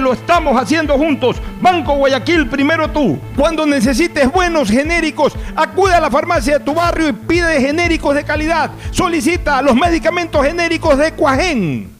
lo estamos haciendo juntos. Banco Guayaquil, primero tú. Cuando necesites buenos genéricos, acude a la farmacia de tu barrio y pide genéricos de calidad. Solicita los medicamentos genéricos de Cuajén.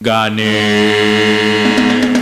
Gane.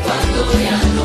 Ecuador ecuatoriano, con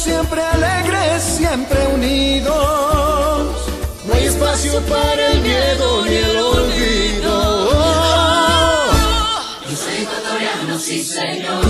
siempre alegres, siempre unidos. No hay espacio para el miedo ni el olvido. Yo soy ecuatoriano, sí señor,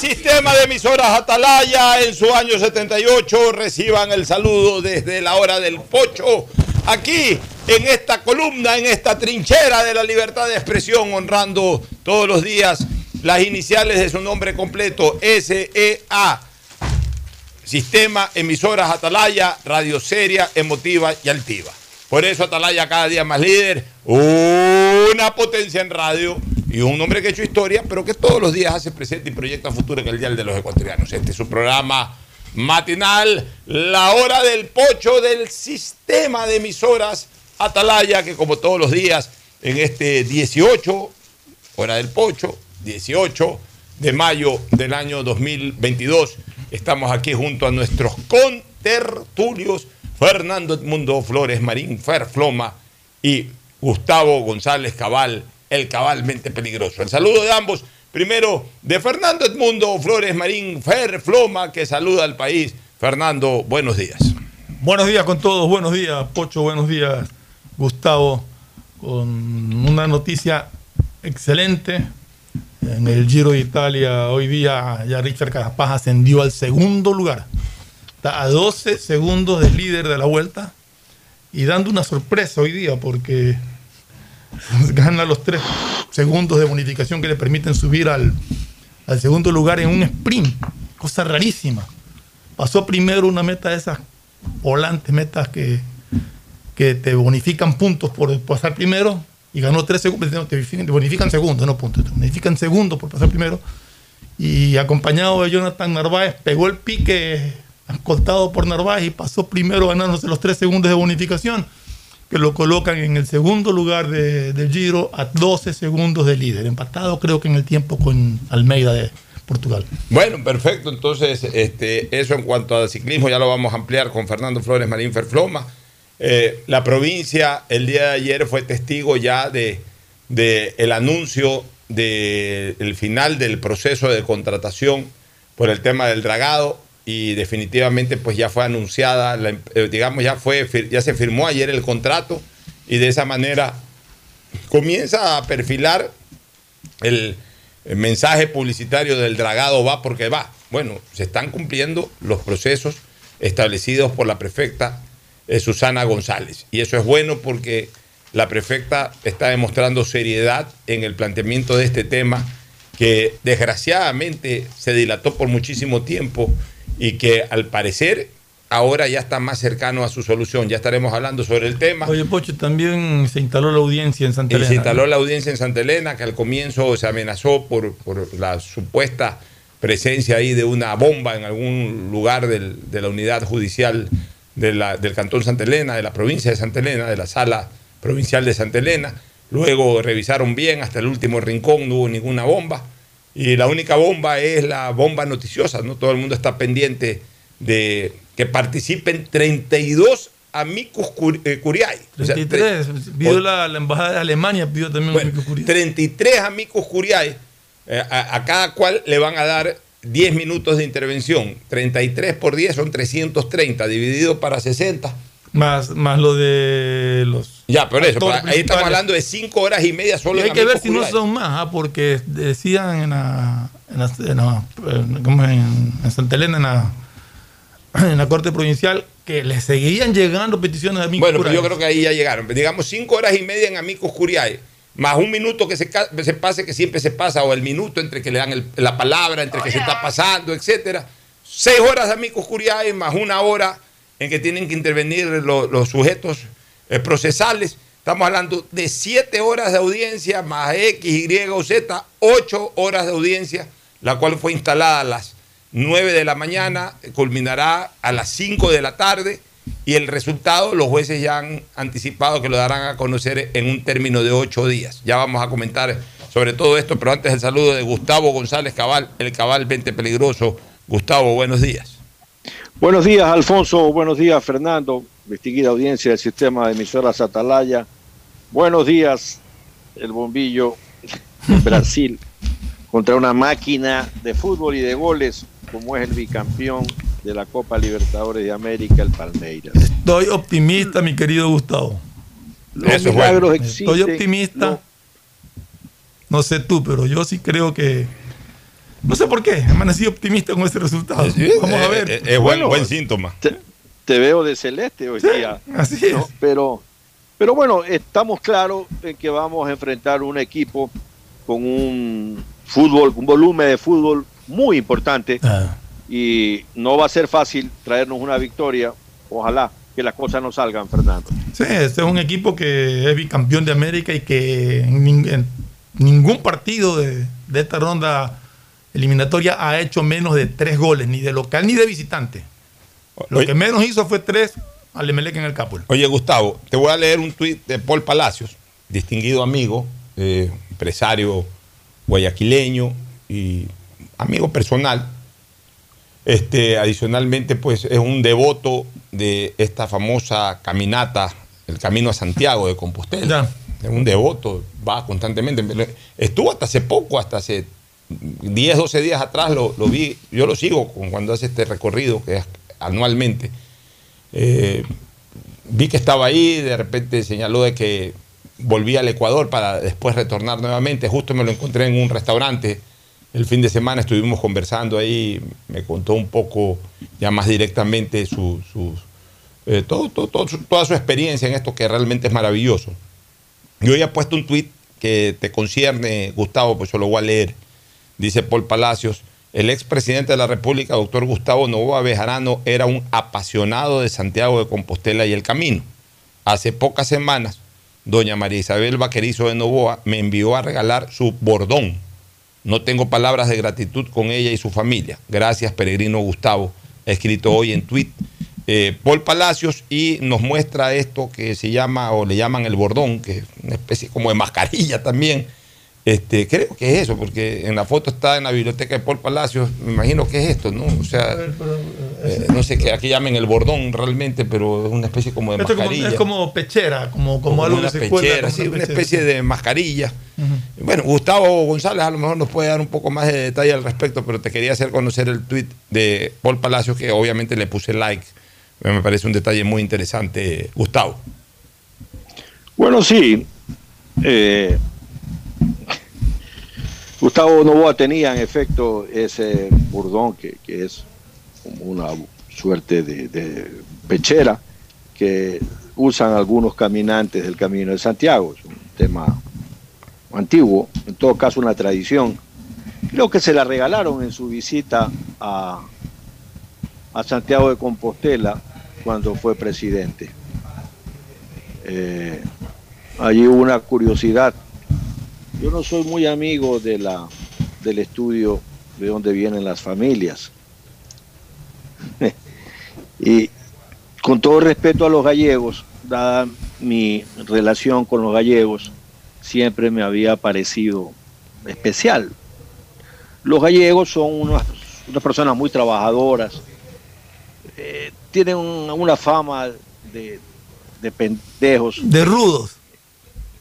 Sistema de emisoras Atalaya en su año 78. Reciban el saludo desde la hora del pocho. Aquí, en esta columna, en esta trinchera de la libertad de expresión, honrando todos los días las iniciales de su nombre completo, SEA. Sistema Emisoras Atalaya, radio seria, emotiva y altiva. Por eso Atalaya cada día más líder, una potencia en radio y un hombre que ha hecho historia, pero que todos los días hace presente y proyecta futuro en el Dial de los Ecuatorianos. Este es su programa matinal, la hora del pocho del sistema de emisoras Atalaya, que como todos los días en este 18, hora del pocho, 18 de mayo del año 2022, estamos aquí junto a nuestros contertulios Fernando Edmundo Flores Marín Ferfloma y Gustavo González Cabal, el cabalmente peligroso. El saludo de ambos. Primero, de Fernando Edmundo Flores Marín Ferfloma, que saluda al país. Fernando, buenos días. Buenos días con todos, buenos días Pocho, buenos días Gustavo, con una noticia excelente. En el Giro de Italia hoy día ya Richard Carapaz ascendió al segundo lugar. Está a 12 segundos del líder de la vuelta y dando una sorpresa hoy día porque gana los 3 segundos de bonificación que le permiten subir al, al segundo lugar en un sprint. Cosa rarísima. Pasó primero una meta de esas volantes, metas que, te bonifican puntos por pasar primero y ganó tres segundos, te bonifican segundos, no puntos, te bonifican segundos por pasar primero. Y acompañado de Jonathan Narváez, pegó el pique escoltado por Narváez y pasó primero ganándose los tres segundos de bonificación, que lo colocan en el segundo lugar de- del Giro a 12 segundos de líder, empatado creo que en el tiempo con Almeida de Portugal. Bueno, perfecto. Entonces, este, eso en cuanto al ciclismo ya lo vamos a ampliar con Fernando Flores Marín Ferfloma. Eh, la provincia el día de ayer fue testigo ya de, de el anuncio del final del proceso de contratación por el tema del dragado y definitivamente pues ya fue anunciada, la eh, digamos ya fue ya se firmó ayer el contrato y de esa manera comienza a perfilar el, el mensaje publicitario del dragado va porque va. Bueno, se están cumpliendo los procesos establecidos por la prefecta eh, Susana González. Y eso es bueno porque la prefecta está demostrando seriedad en el planteamiento de este tema que desgraciadamente se dilató por muchísimo tiempo y que al parecer ahora ya está más cercano a su solución. Ya estaremos hablando sobre el tema. Oye, Pocho, también se instaló la audiencia en Santa Y Elena. se instaló la audiencia en Santa Elena, que al comienzo se amenazó por, por la supuesta presencia ahí de una bomba en algún lugar del- de la unidad judicial de la- del Cantón Santa Elena, de la provincia de Santa Elena, de la sala provincial de Santa Elena. Luego revisaron bien, hasta el último rincón no hubo ninguna bomba. Y la única bomba es la bomba noticiosa, ¿no? Todo el mundo está pendiente de que participen 32 amicus eh, curiae. O sea, 33, pidió la, la embajada de Alemania, pidió también bueno, un micro 33 amigos curiae, eh, a, a cada cual le van a dar 10 minutos de intervención. 33 por 10 son 330, dividido para 60. Más, más lo de los. Ya, pero eso, ahí estamos hablando de 5 horas y media solo Y hay en que ver si no son más, ah, porque decían en la, en, la- en la- en- ¿cómo es? en- en Santa Elena, en la, en la Corte Provincial, que le seguían llegando peticiones de amigos Bueno, pero yo creo que ahí ya llegaron. Digamos 5 horas y media en amigos curiae, más un minuto que se, se pase, que siempre se pasa, o el minuto entre que le dan el- la palabra, entre que se está pasando, etcétera. 6 horas de amigos curiae, más una hora en que tienen que intervenir lo- los sujetos procesales. Estamos hablando de 7 horas de audiencia, más X, Y o Z, 8 horas de audiencia, la cual fue instalada a las 9 de la mañana, culminará a las 5 de la tarde y el resultado los jueces ya han anticipado que lo darán a conocer en un término de ocho días. Ya vamos a comentar sobre todo esto, pero antes el saludo de Gustavo González Cabal, el Cabal 20 Peligroso. Gustavo, buenos días. Buenos días, Alfonso. Buenos días, Fernando. Distinguida audiencia del sistema de emisoras Atalaya. Buenos días, el bombillo en Brasil contra una máquina de fútbol y de goles como es el bicampeón de la Copa Libertadores de América, el Palmeiras. Estoy optimista, mi querido Gustavo. Los Eso es milagros bueno. existen. Estoy optimista. No sé tú, pero yo sí creo que. No sé por qué, amanecí optimista con este resultado. Vamos a ver. Eh, eh, Es, buen, Bueno, buen síntoma. Te, veo de celeste hoy día. Así es. ¿no? Pero, pero bueno, estamos claros en que vamos a enfrentar un equipo con un fútbol, un volumen de fútbol muy importante Ah, y no va a ser fácil traernos una victoria. Ojalá que las cosas no salgan, Fernando. Sí, este es un equipo que es bicampeón de América y que en, nin- en ningún partido de, de esta ronda eliminatoria ha hecho menos de tres goles, ni de local ni de visitante. Lo que menos hizo fue tres al Emelec en el Capul. Oye, Gustavo, te voy a leer un tuit de Paul Palacios, distinguido amigo, eh, empresario guayaquileño y amigo personal. Este, adicionalmente, pues es un devoto de esta famosa caminata, el Camino a Santiago de Compostela. Es un devoto, va constantemente. Estuvo hasta hace poco, hasta hace 10, 12 días atrás, lo, lo vi, yo lo sigo cuando hace este recorrido, que es anualmente. Eh, vi que estaba ahí, de repente señaló de que volvía al Ecuador para después retornar nuevamente. Justo me lo encontré en un restaurante el fin de semana, estuvimos conversando ahí, me contó un poco ya más directamente su, eh, toda su experiencia en esto que realmente es maravilloso. Yo ya he puesto un tuit que te concierne, Gustavo, pues yo lo voy a leer. Dice Paul Palacios, el expresidente de la República, doctor Gustavo Novoa Bejarano, era un apasionado de Santiago de Compostela y el camino. Hace pocas semanas, doña María Isabel Vaquerizo de Novoa me envió a regalar su bordón. No tengo palabras de gratitud con ella y su familia. Gracias, peregrino Gustavo. Escrito hoy en tweet eh, Paul Palacios y nos muestra esto que se llama o le llaman el bordón, que es una especie como de mascarilla también. Este, creo que es eso, porque en la foto está en la biblioteca de Paul Palacios, me imagino que es esto, ¿no? O sea, eh, no sé qué aquí llamen el bordón realmente, pero es una especie como de Esto es como, mascarilla. es como pechera, como, como, Como algo una que se cuelga, pechera, como sí, una especie de mascarilla. Bueno, Gustavo González a lo mejor nos puede dar un poco más de detalle al respecto, pero te quería hacer conocer el tweet de Paul Palacios, que obviamente le puse like. Me parece un detalle muy interesante, Gustavo. Bueno, sí. eh, Gustavo Novoa tenía en efecto ese burdón que, que es una suerte de, de pechera que usan algunos caminantes del Camino de Santiago. Es un tema antiguo, en todo caso una tradición. Creo que se la regalaron en su visita a, a Santiago de Compostela cuando fue presidente. Eh, allí hubo una curiosidad. Yo no soy muy amigo de la, del estudio de dónde vienen las familias. y con todo respeto a los gallegos, dada mi relación con los gallegos, siempre me había parecido especial. Los gallegos son unas, personas muy trabajadoras, eh, tienen un- una fama de, de pendejos. De rudos.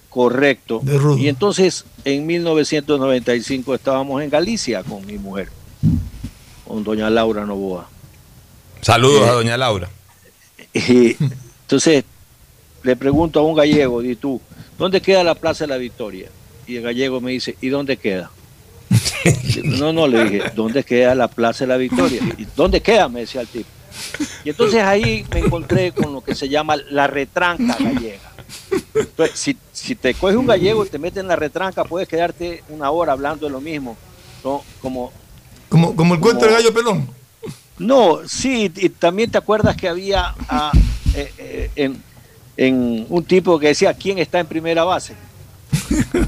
Correcto. De. Y entonces en 1995 estábamos en Galicia con mi mujer, con doña Laura Novoa. Saludos Eh, a doña Laura. Y entonces le pregunto a un gallego, di tú, ¿dónde queda la Plaza de la Victoria? Y el gallego me dice, ¿y dónde queda? No, no, le dije, ¿dónde queda la Plaza de la Victoria? ¿Y dónde queda? Me decía el tipo. Y entonces ahí me encontré con lo que se llama la retranca gallega. Entonces, si, si te coges un gallego y te metes en la retranca, puedes quedarte una hora hablando de lo mismo. ¿no? Como, Como, como el cuento del gallo pelón. no, sí, y también te acuerdas que había ah, eh, eh, en, en un tipo que decía, ¿quién está en primera base?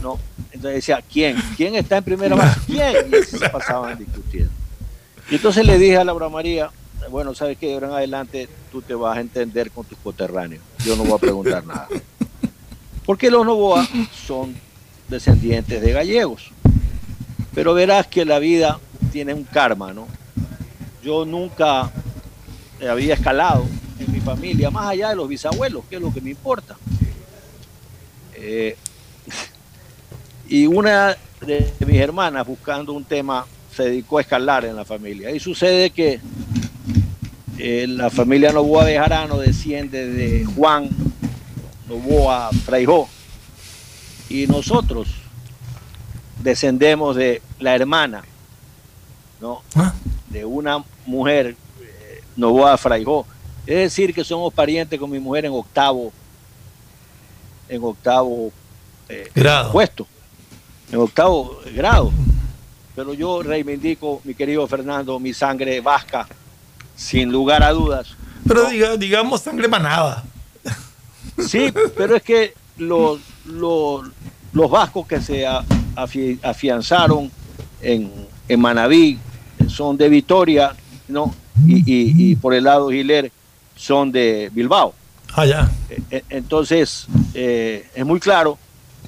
No, entonces decía, ¿quién? ¿Quién está en primera base? ¿Quién? Y así se pasaban discutiendo. Y entonces le dije a Laura María, bueno, ¿sabes qué? Ahora en adelante tú te vas a entender con tus coterráneos. Yo no voy a preguntar nada. Porque los Novoa son descendientes de gallegos. Pero verás que la vida tiene un karma, ¿no? Yo nunca había escalado en mi familia, más allá de los bisabuelos, que es lo que me importa. Eh, y una de mis hermanas, buscando un tema, se dedicó a escalar en la familia. Y sucede que eh, la familia Novoa de Jarano desciende de Juan Novoa Fraijó. Y nosotros descendemos de la hermana, ¿no? De una mujer, eh, Novoa Fraijó. Es decir, que somos parientes con mi mujer en octavo, en octavo eh, Grado. puesto, en octavo grado. Pero yo reivindico, mi querido Fernando, mi sangre vasca, sin lugar a dudas. Pero diga, digamos sangre manada. Sí, pero es que los, los, los vascos que se afi- afianzaron en, en Manabí son de Vitoria, ¿no? Y, y- y por el lado Giler son de Bilbao. Ah, ya. E- e- Entonces, eh, es muy claro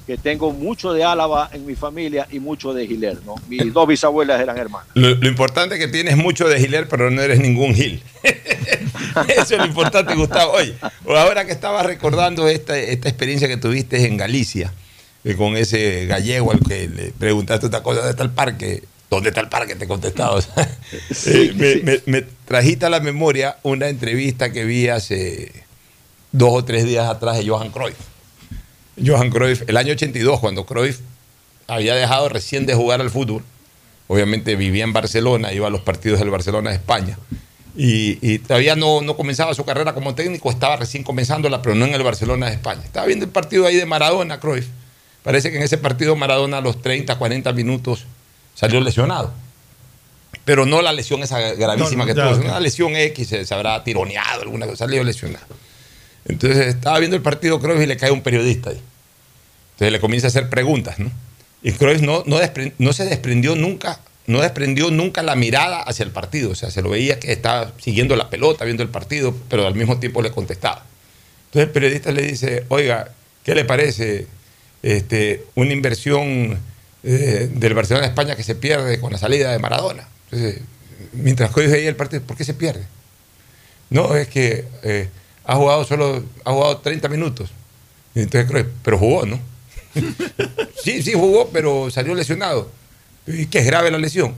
que tengo mucho de Álava en mi familia y mucho de Giler, ¿no? Mis dos bisabuelas eran hermanas. Lo, lo importante es que tienes mucho de Giler, pero no eres ningún Gil. Eso es lo importante, Gustavo. Oye, ahora que estabas recordando esta, esta experiencia que tuviste en Galicia, eh, con ese gallego al que le preguntaste otra cosa, ¿dónde está el parque? ¿Dónde está el parque? Te contestaba. O sea, eh, me, me- me trajiste a la memoria una entrevista que vi hace dos o tres días atrás de Johan Cruyff. Johan Cruyff, el año 82, cuando Cruyff había dejado recién de jugar al fútbol, obviamente vivía en Barcelona, iba a los partidos del Barcelona de España, y, y todavía no, no comenzaba su carrera como técnico, estaba recién comenzándola, pero no en el Barcelona de España. Estaba viendo el partido ahí de Maradona, Cruyff. Parece que en ese partido Maradona a los 30, 40 minutos salió lesionado. Pero no la lesión esa gravísima No, no, que tuvo, una lesión X, se, se habrá tironeado, alguna cosa, salió lesionado. Entonces estaba viendo el partido Cruyff y le cae un periodista ahí. Entonces le comienza a hacer preguntas, ¿no? Y Cruyff no, no, no se desprendió nunca, no desprendió nunca la mirada hacia el partido. O sea, se lo veía que estaba siguiendo la pelota, viendo el partido, pero al mismo tiempo le contestaba. Entonces el periodista le dice, oiga, ¿qué le parece este, una inversión eh, del Barcelona de España que se pierde con la salida de Maradona? Entonces, mientras Cruyff veía el partido, ¿por qué se pierde? No, es que eh, ha jugado solo, ha jugado 30 minutos. Entonces Cruyff, pero jugó, ¿no? Sí, sí jugó, pero salió lesionado. ¿Y qué es grave la lesión?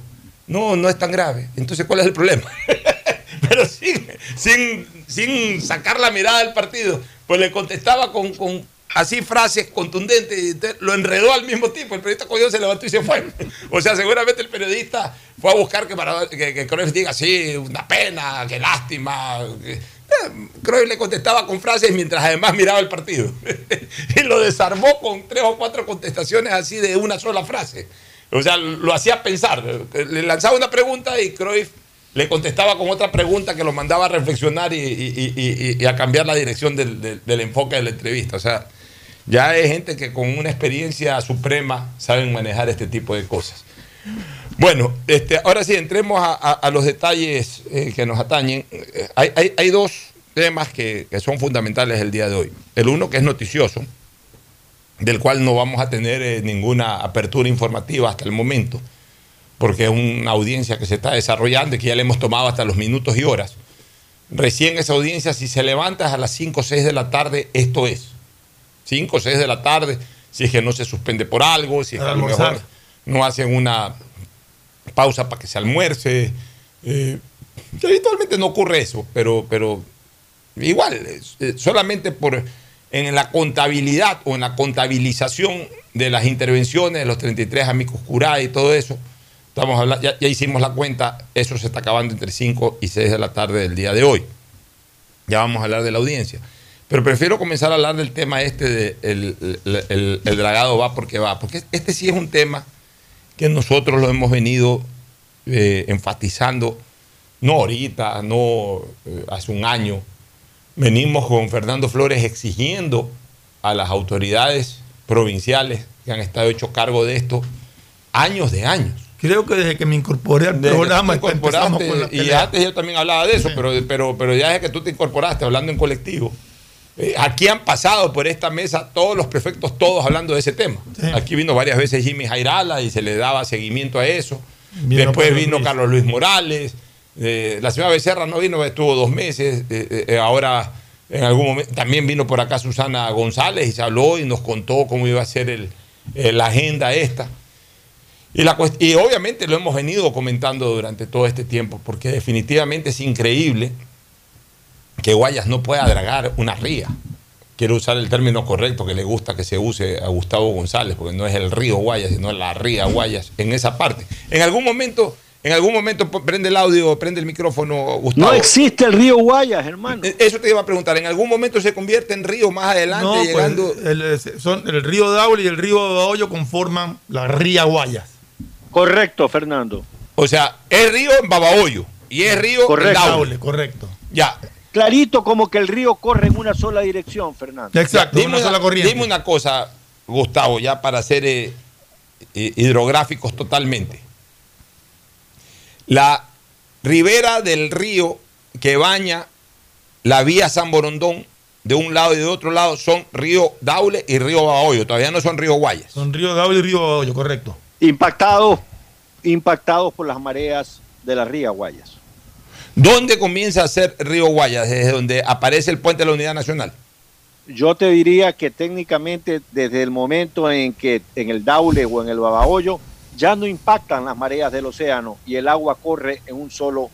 No, no es tan grave. Entonces, ¿cuál es el problema? pero sin, sin, sacar la mirada del partido, pues le contestaba con, con así frases contundentes y lo enredó al mismo tiempo. El periodista cogió, se levantó y se fue. O sea, seguramente el periodista fue a buscar que, Maradona- que, que diga, sí, una pena, qué lástima. que- Eh, Cruyff le contestaba con frases mientras además miraba el partido. y lo desarmó con tres o cuatro contestaciones así de una sola frase. O sea, lo hacía pensar. Le lanzaba una pregunta y Cruyff le contestaba con otra pregunta que lo mandaba a reflexionar y, a cambiar la dirección del, del- del enfoque de la entrevista. O sea, ya hay gente que con una experiencia suprema saben manejar este tipo de cosas. Bueno, este, ahora sí, entremos a, a- a los detalles eh, que nos atañen. Eh, Hay, hay- hay dos temas que, que son fundamentales el día de hoy. El uno que es noticioso, del cual no vamos a tener eh, ninguna apertura informativa hasta el momento, porque es una audiencia que se está desarrollando y que ya le hemos tomado hasta los minutos y horas. Recién esa audiencia, si se levanta a las 5 o 6 de la tarde, esto es. 5 o 6 de la tarde, si es que no se suspende por algo, si es que a lo mejor no hacen una pausa para que se almuerce. eh, habitualmente no ocurre eso, pero, pero igual, eh, solamente por en la contabilidad o en la contabilización de las intervenciones de los 33 amigos curados y todo eso, estamos hablando, ya, ya hicimos la cuenta, eso se está acabando entre 5 y 6 de la tarde del día de hoy. Ya vamos a hablar de la audiencia. Pero prefiero comenzar a hablar del tema este de el- el dragado va porque va, porque este sí es un tema que nosotros lo hemos venido eh, enfatizando, no ahorita, no eh, hace un año. Venimos con Fernando Flores exigiendo a las autoridades provinciales que han estado hecho cargo de esto años de años. Creo que desde que me incorporé al Desde programa incorporaste, con la y antes yo también hablaba de eso, pero, pero, pero ya desde que tú te incorporaste hablando en colectivo, eh, aquí han pasado por esta mesa todos los prefectos, todos hablando de ese tema. Aquí vino varias veces Jimmy Jairala y se le daba seguimiento a eso. Vino Después vino Luis. Carlos Luis Morales. eh, la señora Becerra no vino, estuvo dos meses. eh, ahora, en algún momento, también vino por acá Susana González y se habló y nos contó cómo iba a ser el, la agenda esta. Y, la cuest- y obviamente lo hemos venido comentando durante todo este tiempo, porque definitivamente es increíble que Guayas no pueda dragar una ría. Quiero usar el término correcto que le gusta que se use a Gustavo González, porque no es el río Guayas, sino la ría Guayas en esa parte. En algún momento, en algún momento prende el audio, prende el micrófono, Gustavo. No existe el río Guayas, hermano. Eh, Eso te iba a preguntar, ¿en algún momento se convierte en río más adelante, No, pues, llegando? el, el- son, el río Daule y el río Babahoyo conforman la ría Guayas. Correcto, Fernando. O sea, es río en Babahoyo y es río en Correcto. Daule. correcto. Ya. Clarito como que el río corre en una sola dirección, Fernando. Ya, dime Dime una cosa, Gustavo, ya para ser eh, eh, hidrográficos totalmente. La ribera del río que baña la vía San Borondón de un lado y de otro lado son río Daule y río Bahoyo, todavía no son río Guayas. Son río Daule y río Babahoyo, correcto. Impactados, impactados por las mareas de la ría Guayas. ¿Dónde comienza a ser río Guayas? Desde donde aparece el puente de la Unidad Nacional. Yo te diría que técnicamente desde el momento en que en el Daule o en el Babahoyo ya no impactan las mareas del océano y el agua corre en un solo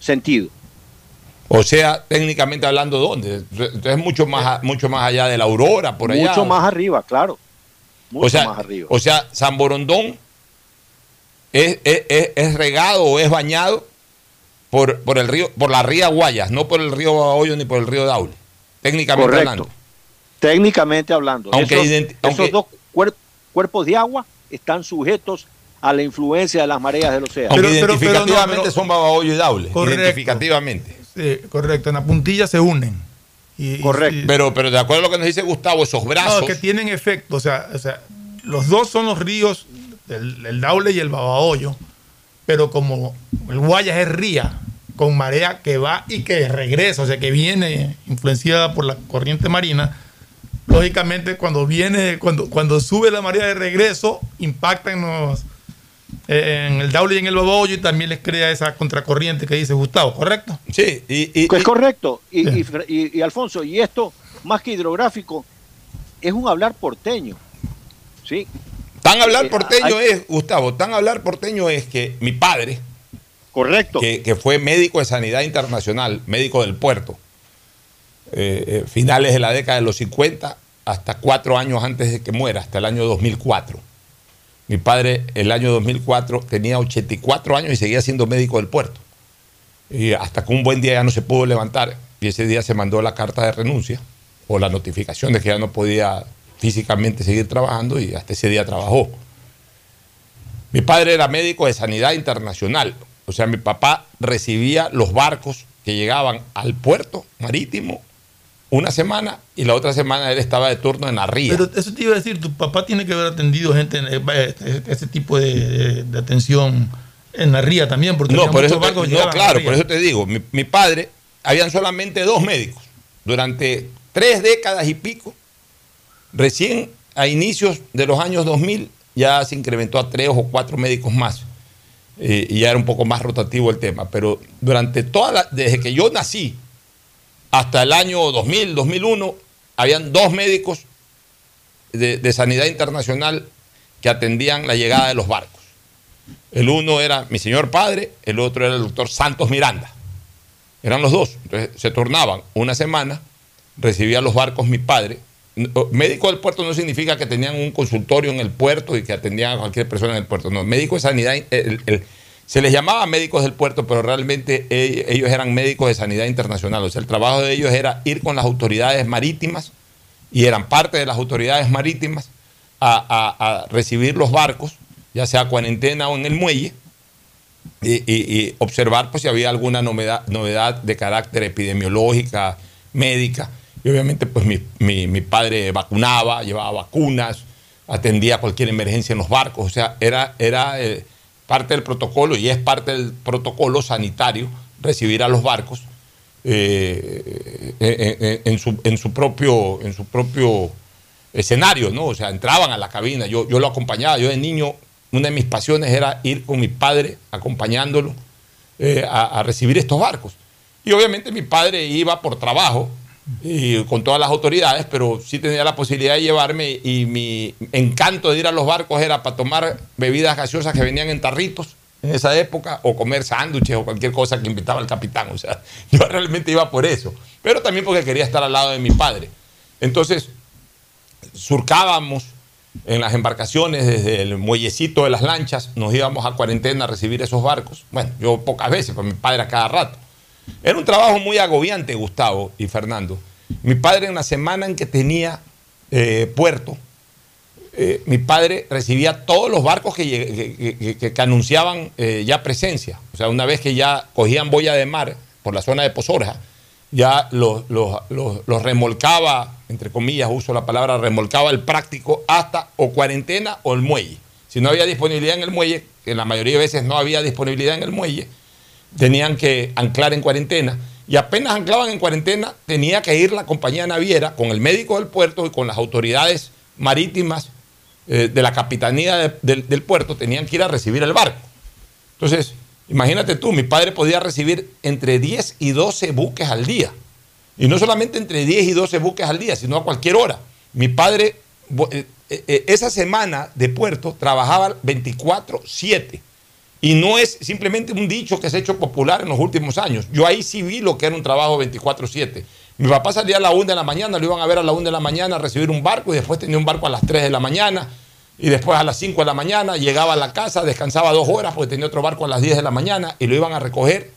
sentido. O sea, técnicamente hablando, ¿dónde? Entonces mucho más, a- mucho más allá de la aurora, por allá. Mucho más arriba, claro. Mucho o sea, más arriba. O sea, San Borondón es, es- es- es regado o es bañado por, por el río, por la ría Guayas, no por el río Babahoyo ni por el río Daule. Técnicamente Correcto. hablando. Técnicamente hablando. Aunque esos, dos cuer- cuerpos de agua están sujetos a la influencia de las mareas del océano. Aunque identificativamente son Babahoyo y Daule. Correcto. Identificativamente. Sí, correcto, en la puntilla se unen. Y- y- Pero, pero de acuerdo a lo que nos dice Gustavo, esos brazos. No, que tienen efecto. O sea, o sea, los dos son los ríos, el, el Daule y el Babahoyo, pero como el Guayas es ría, con marea que va y que regresa, o sea, que viene influenciada por la corriente marina, lógicamente cuando viene, cuando, cuando sube la marea de regreso, impacta en, los, eh, en el Daule y en el Babahoyo y también les crea esa contracorriente que dice Gustavo, ¿correcto? Sí, y, es correcto. Y, y- y- y, Alfonso, y esto, más que hidrográfico, es un hablar porteño. ¿Sí? Tan hablar Eh, porteño hay- es, Gustavo, tan hablar porteño es que mi padre, correcto, que, que fue médico de sanidad internacional, médico del puerto, eh, eh, finales de la década de los 50, hasta cuatro años antes de que muera, hasta el año 2004. Mi padre, el año 2004, tenía 84 años y seguía siendo médico del puerto. Y hasta que un buen día ya no se pudo levantar, y ese día se mandó la carta de renuncia, o la notificación de que ya no podía físicamente seguir trabajando, y hasta ese día trabajó. Mi padre era médico de sanidad internacional. O sea, mi papá recibía los barcos que llegaban al puerto marítimo una semana y la otra semana él estaba de turno en la ría. Pero eso te iba a decir, tu papá tiene que haber atendido gente, en, eh, ese tipo de, de- de atención en la ría también, porque no, por eso te- no, claro, por eso te digo, mi, mi padre, habían solamente dos médicos durante tres décadas y pico. Recién a inicios de los años 2000 ya se incrementó a tres o cuatro médicos más. Eh, y ya era un poco más rotativo el tema. Pero durante toda la, desde que yo nací hasta el año 2000, 2001, habían dos médicos de, de sanidad internacional que atendían la llegada de los barcos. El uno era mi señor padre, el otro era el doctor Santos Miranda. Eran los dos. Entonces se turnaban una semana, recibía los barcos mi padre. Médico del puerto no significa que tenían un consultorio en el puerto y que atendían a cualquier persona en el puerto. No, médico de sanidad, se les llamaba médicos del puerto, pero realmente ellos eran médicos de sanidad internacional. O sea, el trabajo de ellos era ir con las autoridades marítimas y eran parte de las autoridades marítimas a, recibir los barcos, ya sea cuarentena o en el muelle, y observar pues, si había alguna novedad, novedad de carácter epidemiológica, médica. Y obviamente pues mi, mi- padre vacunaba, llevaba vacunas, atendía cualquier emergencia en los barcos. O sea, era, era eh, parte del protocolo y es parte del protocolo sanitario recibir a los barcos eh, en, en- su, en su propio, en su propio escenario, ¿no? O sea, entraban a la cabina, yo, yo lo acompañaba, yo de niño, una de mis pasiones era ir con mi padre acompañándolo eh, a, a recibir estos barcos. Y obviamente mi padre iba por trabajo y con todas las autoridades, pero sí tenía la posibilidad de llevarme y mi encanto de ir a los barcos era para tomar bebidas gaseosas que venían en tarritos en esa época o comer sándwiches o cualquier cosa que invitaba el capitán. O sea, yo realmente iba por eso, pero también porque quería estar al lado de mi padre. Entonces, surcábamos en las embarcaciones desde el muellecito de las lanchas, nos íbamos a cuarentena a recibir esos barcos. Bueno, yo pocas veces, pero mi padre a cada rato. Era un trabajo muy agobiante, Gustavo y Fernando. Mi padre en la semana en que tenía eh, puerto, eh, mi padre recibía todos los barcos que, anunciaban eh, ya presencia. O sea, una vez que ya cogían boya de mar por la zona de Pozorja, ya los, remolcaba, entre comillas, uso la palabra remolcaba el práctico hasta o cuarentena o el muelle. Si no había disponibilidad en el muelle, que la mayoría de veces no había disponibilidad en el muelle, tenían que anclar en cuarentena. Y apenas anclaban en cuarentena, tenía que ir la compañía naviera con el médico del puerto y con las autoridades marítimas eh, de la capitanía de- del, puerto, tenían que ir a recibir el barco. Entonces, imagínate tú, mi padre podía recibir entre 10 y 12 buques al día. Y no solamente entre 10 y 12 buques al día, sino a cualquier hora. Mi padre, eh, eh, esa semana de puerto, trabajaba 24-7. Y no es simplemente un dicho que se ha hecho popular en los últimos años. Yo ahí sí vi lo que era un trabajo 24-7. Mi papá salía a la 1 de la mañana, lo iban a ver a la 1 de la mañana a recibir un barco y después tenía un barco a las 3 de la mañana y después a las 5 de la mañana llegaba a la casa, descansaba dos horas porque tenía otro barco a las 10 de la mañana y lo iban a recoger.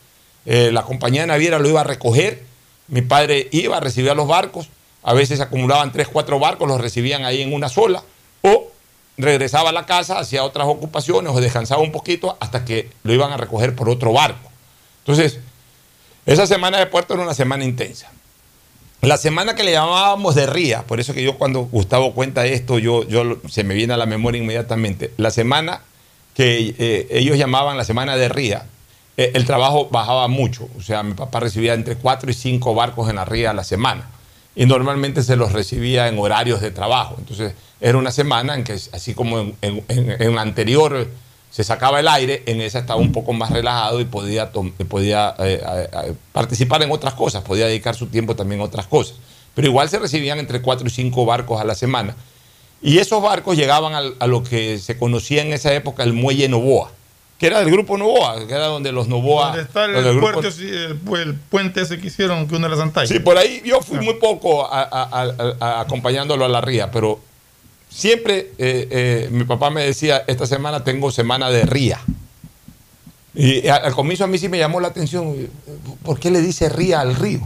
Eh, la compañía naviera lo iba a recoger. Mi padre iba a recibir a los barcos. A veces acumulaban 3, 4 barcos, los recibían ahí en una sola. O regresaba a la casa, hacía otras ocupaciones o descansaba un poquito hasta que lo iban a recoger por otro barco. Entonces, esa semana de puerto era una semana intensa. La semana que le llamábamos de ría, por eso que yo cuando Gustavo cuenta esto, yo, yo se me viene a la memoria inmediatamente. La semana que eh, ellos llamaban la semana de ría, eh, el trabajo bajaba mucho. O sea, mi papá recibía entre 4 y 5 barcos en la ría a la semana. Y normalmente se los recibía en horarios de trabajo. Entonces, era una semana en que, así como en, en- en- anterior se sacaba el aire, en esa estaba un poco más relajado y podía, podía eh, participar en otras cosas, podía dedicar su tiempo también a otras cosas. Pero igual se recibían entre 4 y 5 barcos a la semana. Y esos barcos llegaban al- a lo que se conocía en esa época el muelle Novoa, que era del grupo Novoa, que era donde los Novoa... ¿Dónde está el, donde el grupo- puerto, sí, el, el puente ese que hicieron que une la Santalla? Sí, por ahí yo fui muy poco a- a- a- a- acompañándolo a la ría, pero siempre eh, eh, mi papá me decía, esta semana tengo semana de ría. Y al comienzo a mí sí me llamó la atención, ¿por qué le dice ría al río?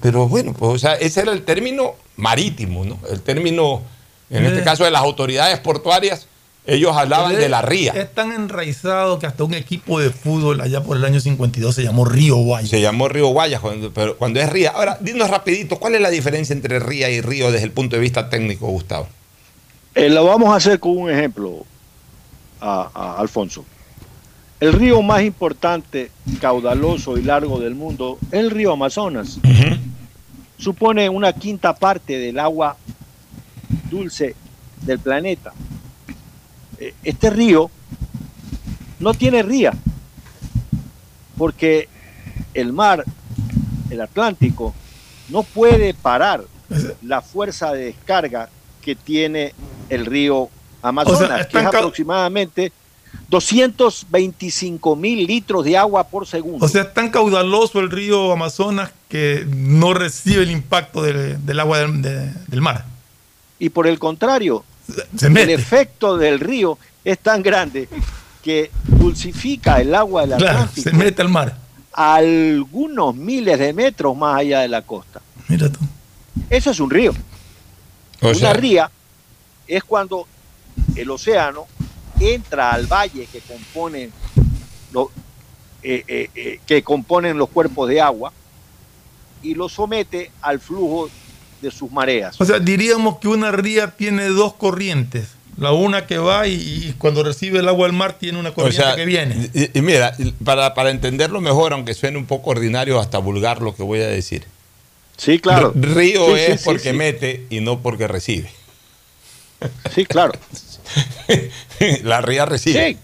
Pero bueno, pues o sea, ese era el término marítimo, ¿no? El término, en este Eh. caso de las autoridades portuarias, ellos hablaban de la ría. Es tan enraizado que hasta un equipo de fútbol allá por el año 52 se llamó Río Guayas. Se llamó Río Guayas, cuando, pero cuando es ría. Ahora, dinos rapidito, ¿cuál es la diferencia entre ría y río desde el punto de vista técnico, Gustavo? Eh, lo vamos a hacer con un ejemplo, a, a Alfonso. El río más importante, caudaloso y largo del mundo es el río Amazonas. Supone una quinta parte del agua dulce del planeta. Eh, Este río no tiene ría, porque el mar, el Atlántico, no puede parar la fuerza de descarga que tiene el río Amazonas, O sea, que es aproximadamente 225 mil litros de agua por segundo. O sea, es tan caudaloso el río Amazonas que no recibe el impacto del, del agua del, de- del mar. y por el contrario, Se el efecto del río es tan grande que dulcifica el agua del Claro, Atlántico se mete al mar. a algunos miles de metros más allá de la costa. Mira tú. Eso es un río. O Una sea, ría es cuando el océano entra al valle que compone lo- eh, eh, eh, que componen los cuerpos de agua y lo somete al flujo de sus mareas. O sea, diríamos que una ría tiene dos corrientes, La una que va y, y cuando recibe el agua del mar tiene una O corriente sea, que viene. Y, y mira, para, para entenderlo mejor, aunque suene un poco ordinario, hasta vulgar lo que voy a decir. Sí, claro. R- Río Sí, sí, es sí, porque sí. mete y no porque recibe. Sí, claro. la ría recibe.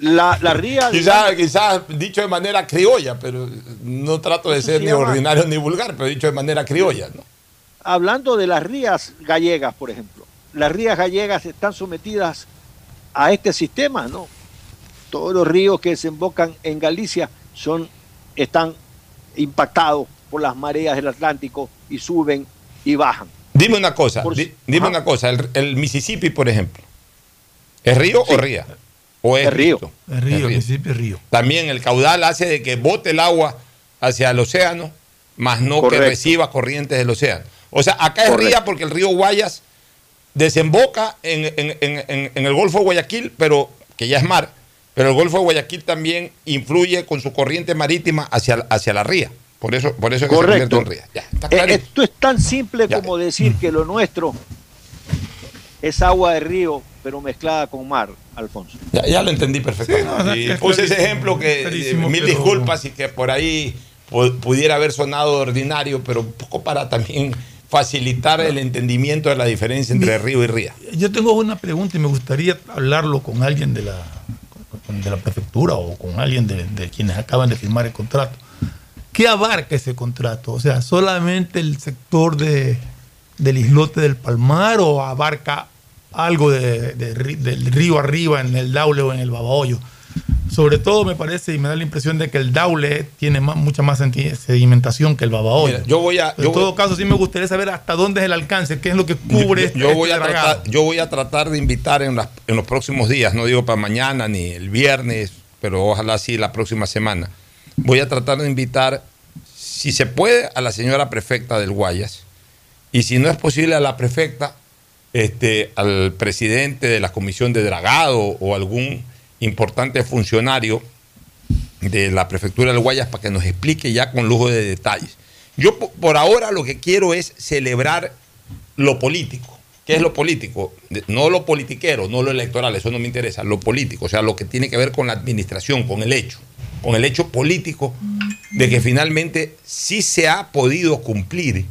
La, la ría. Quizás quizás dicho de manera criolla, pero no trato de ser se ni ordinario ni vulgar, pero dicho de manera criolla. ¿no? Hablando de las rías gallegas, por ejemplo, las rías gallegas están sometidas a este sistema, ¿no? Todos los ríos que desembocan en Galicia son, están impactados por las mareas del Atlántico y suben y bajan. Dime una cosa, Por- di- dime Ajá. una cosa, el, el Mississippi, por ejemplo, ¿es río o ría? ¿O es, Es río. río, Mississippi es río. También el caudal hace de que bote el agua hacia el océano, más no Correcto. que reciba corrientes del océano. O sea, acá es ría porque el río Guayas desemboca en, en- en- en- en el Golfo de Guayaquil, pero que ya es mar, pero el Golfo de Guayaquil también influye con su corriente marítima hacia, hacia la ría. Por eso, por eso es que se Correcto. convierte en ría. Ya, está Eh. Esto es tan simple como decir que lo nuestro es agua de río, pero mezclada con mar, Alfonso. Ya, ya lo entendí perfectamente. Sí, no, Y puse ese ejemplo que eh, mil pero- disculpas y que por ahí pu- pudiera haber sonado ordinario, pero un poco para también facilitar el entendimiento de la diferencia entre río y ría. Yo tengo una pregunta y me gustaría hablarlo con alguien de la, de la prefectura o con alguien de, de quienes acaban de firmar el contrato. ¿Qué abarca ese contrato? O sea, ¿solamente el sector de, del islote del Palmar o abarca algo de, del río arriba en el Daule o en el Babahoyo? Sobre todo me parece y me da la impresión de que el Daule tiene más- mucha más sedimentación que el Babahoyo. Mira, yo voy a- en todo voy- caso, sí me gustaría saber hasta dónde es el alcance, qué es lo que cubre Yo, este- yo voy a este tratar, dragado. yo voy a tratar de invitar en, las- en los próximos días, no digo para mañana ni el viernes, pero ojalá sí la próxima semana. Voy a tratar de invitar, si se puede, a la señora prefecta del Guayas. Y si no es posible a la prefecta, este, al presidente de la comisión de dragado o algún importante funcionario de la prefectura del Guayas para que nos explique ya con lujo de detalles. Yo po- por ahora lo que quiero es celebrar lo político. ¿Qué es lo político? No lo politiquero, no lo electoral, eso no me interesa, lo político, o sea, lo que tiene que ver con la administración, con el hecho, con el hecho político de que finalmente sí se ha podido cumplir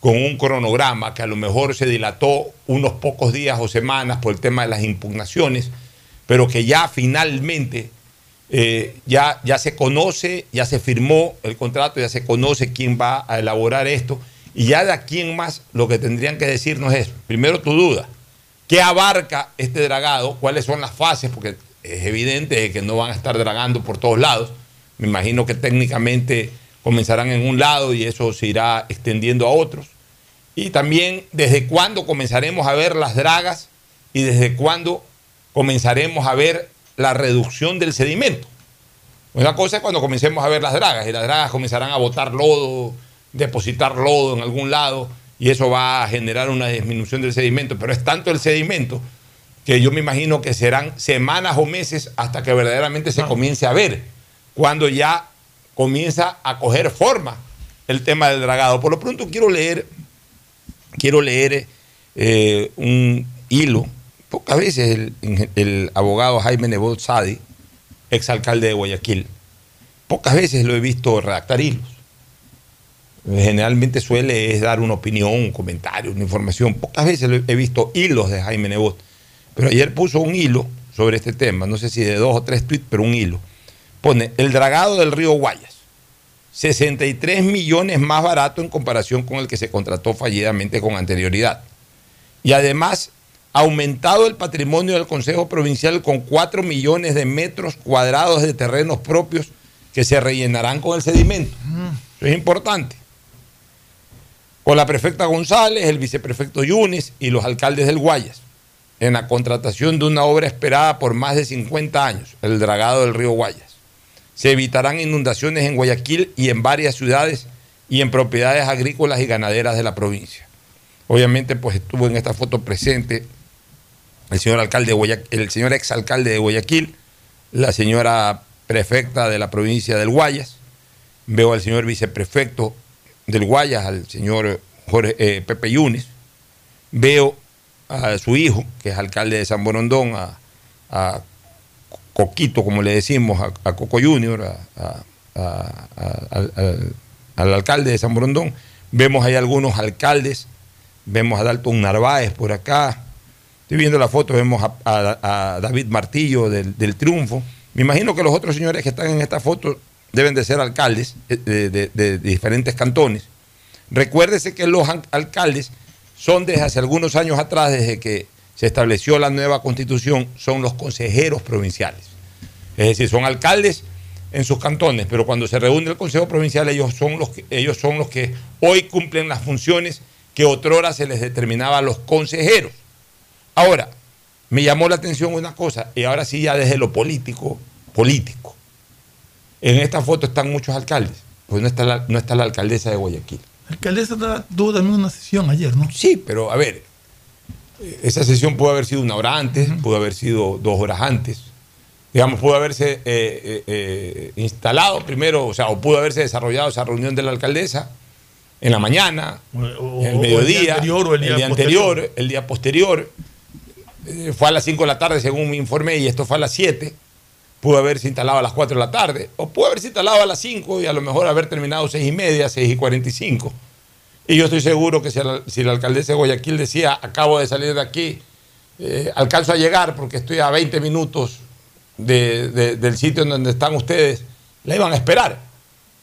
con un cronograma que a lo mejor se dilató unos pocos días o semanas por el tema de las impugnaciones, pero que ya finalmente eh, ya, ya se conoce, ya se firmó el contrato, ya se conoce quién va a elaborar esto, y ya de aquí en más lo que tendrían que decirnos es, primero tu duda, ¿qué abarca este dragado? ¿Cuáles son las fases? Porque es evidente que no van a estar dragando por todos lados. Me imagino que técnicamente comenzarán en un lado y eso se irá extendiendo a otros. Y también desde cuándo comenzaremos a ver las dragas y desde cuándo comenzaremos a ver la reducción del sedimento. Una cosa es cuando comencemos a ver las dragas y las dragas comenzarán a botar lodo, depositar lodo en algún lado y eso va a generar una disminución del sedimento, pero es tanto el sedimento que yo me imagino que serán semanas o meses hasta que verdaderamente se comience a ver, cuando ya comienza a coger forma el tema del dragado. Por lo pronto quiero leer, quiero leer eh, un hilo. Pocas veces el, abogado Jaime Nebot Sadi, exalcalde de Guayaquil, pocas veces lo he visto redactar hilos. Generalmente suele es dar una opinión, un comentario, una información. Pocas veces he visto hilos de Jaime Nebot. Pero ayer puso un hilo sobre este tema, no sé si de dos o tres tweets, pero un hilo. Pone el dragado del río Guayas. 63 millones más barato en comparación con el que se contrató fallidamente con anterioridad. Y además, aumentado el patrimonio del Consejo Provincial con 4 millones de metros cuadrados de terrenos propios que se rellenarán con el sedimento. Eso es importante. Con la prefecta González, el viceprefecto Yunes y los alcaldes del Guayas, en la contratación de una obra esperada por más de 50 años, el dragado del río Guayas. Se evitarán inundaciones en Guayaquil y en varias ciudades y en propiedades agrícolas y ganaderas de la provincia. Obviamente, pues estuvo en esta foto presente el señor alcalde de Guayaquil, el señor exalcalde de Guayaquil, la señora prefecta de la provincia del Guayas, veo al señor viceprefecto del Guayas, al señor Jorge, eh, Pepe Yunes, veo a su hijo, que es alcalde de San Borondón, a, a Coquito, como le decimos, a, Coco Junior, a- al- al alcalde de San Borondón. Vemos ahí algunos alcaldes, vemos a Dalton Narváez por acá. Estoy viendo la foto, vemos a, David Martillo del, del Triunfo. Me imagino que los otros señores que están en esta foto deben de ser alcaldes eh, de, diferentes cantones. Recuérdese que los alcaldes son desde hace algunos años atrás, desde que se estableció la nueva constitución, son los consejeros provinciales. Es decir, son alcaldes en sus cantones, pero cuando se reúne el Consejo Provincial, ellos son los que, ellos son los que hoy cumplen las funciones que otrora se les determinaba a los consejeros. Ahora, me llamó la atención una cosa, y ahora sí ya desde lo político, político. En esta foto están muchos alcaldes, pues no está la, no está la alcaldesa de Guayaquil. La alcaldesa tuvo también una sesión ayer, ¿no? Sí, pero a ver, esa sesión pudo haber sido una hora antes, pudo haber sido dos horas antes. Digamos, pudo haberse eh, eh, eh, instalado primero, o sea, o pudo haberse desarrollado esa reunión de la alcaldesa en la mañana, o- en el mediodía, día anterior o el día anterior, posterior. el día posterior. Eh, fue a las 5 de la tarde, según me informé, y esto fue a las 7. Pudo haberse instalado a las 4 de la tarde, o pudo haberse instalado a las 5 y a lo mejor haber terminado 6 y media, 6 y 45. Y yo estoy seguro que si la, si la alcaldesa de Guayaquil decía, acabo de salir de aquí, eh, alcanzo a llegar porque estoy a 20 minutos de- de- del sitio en donde están ustedes, la iban a esperar.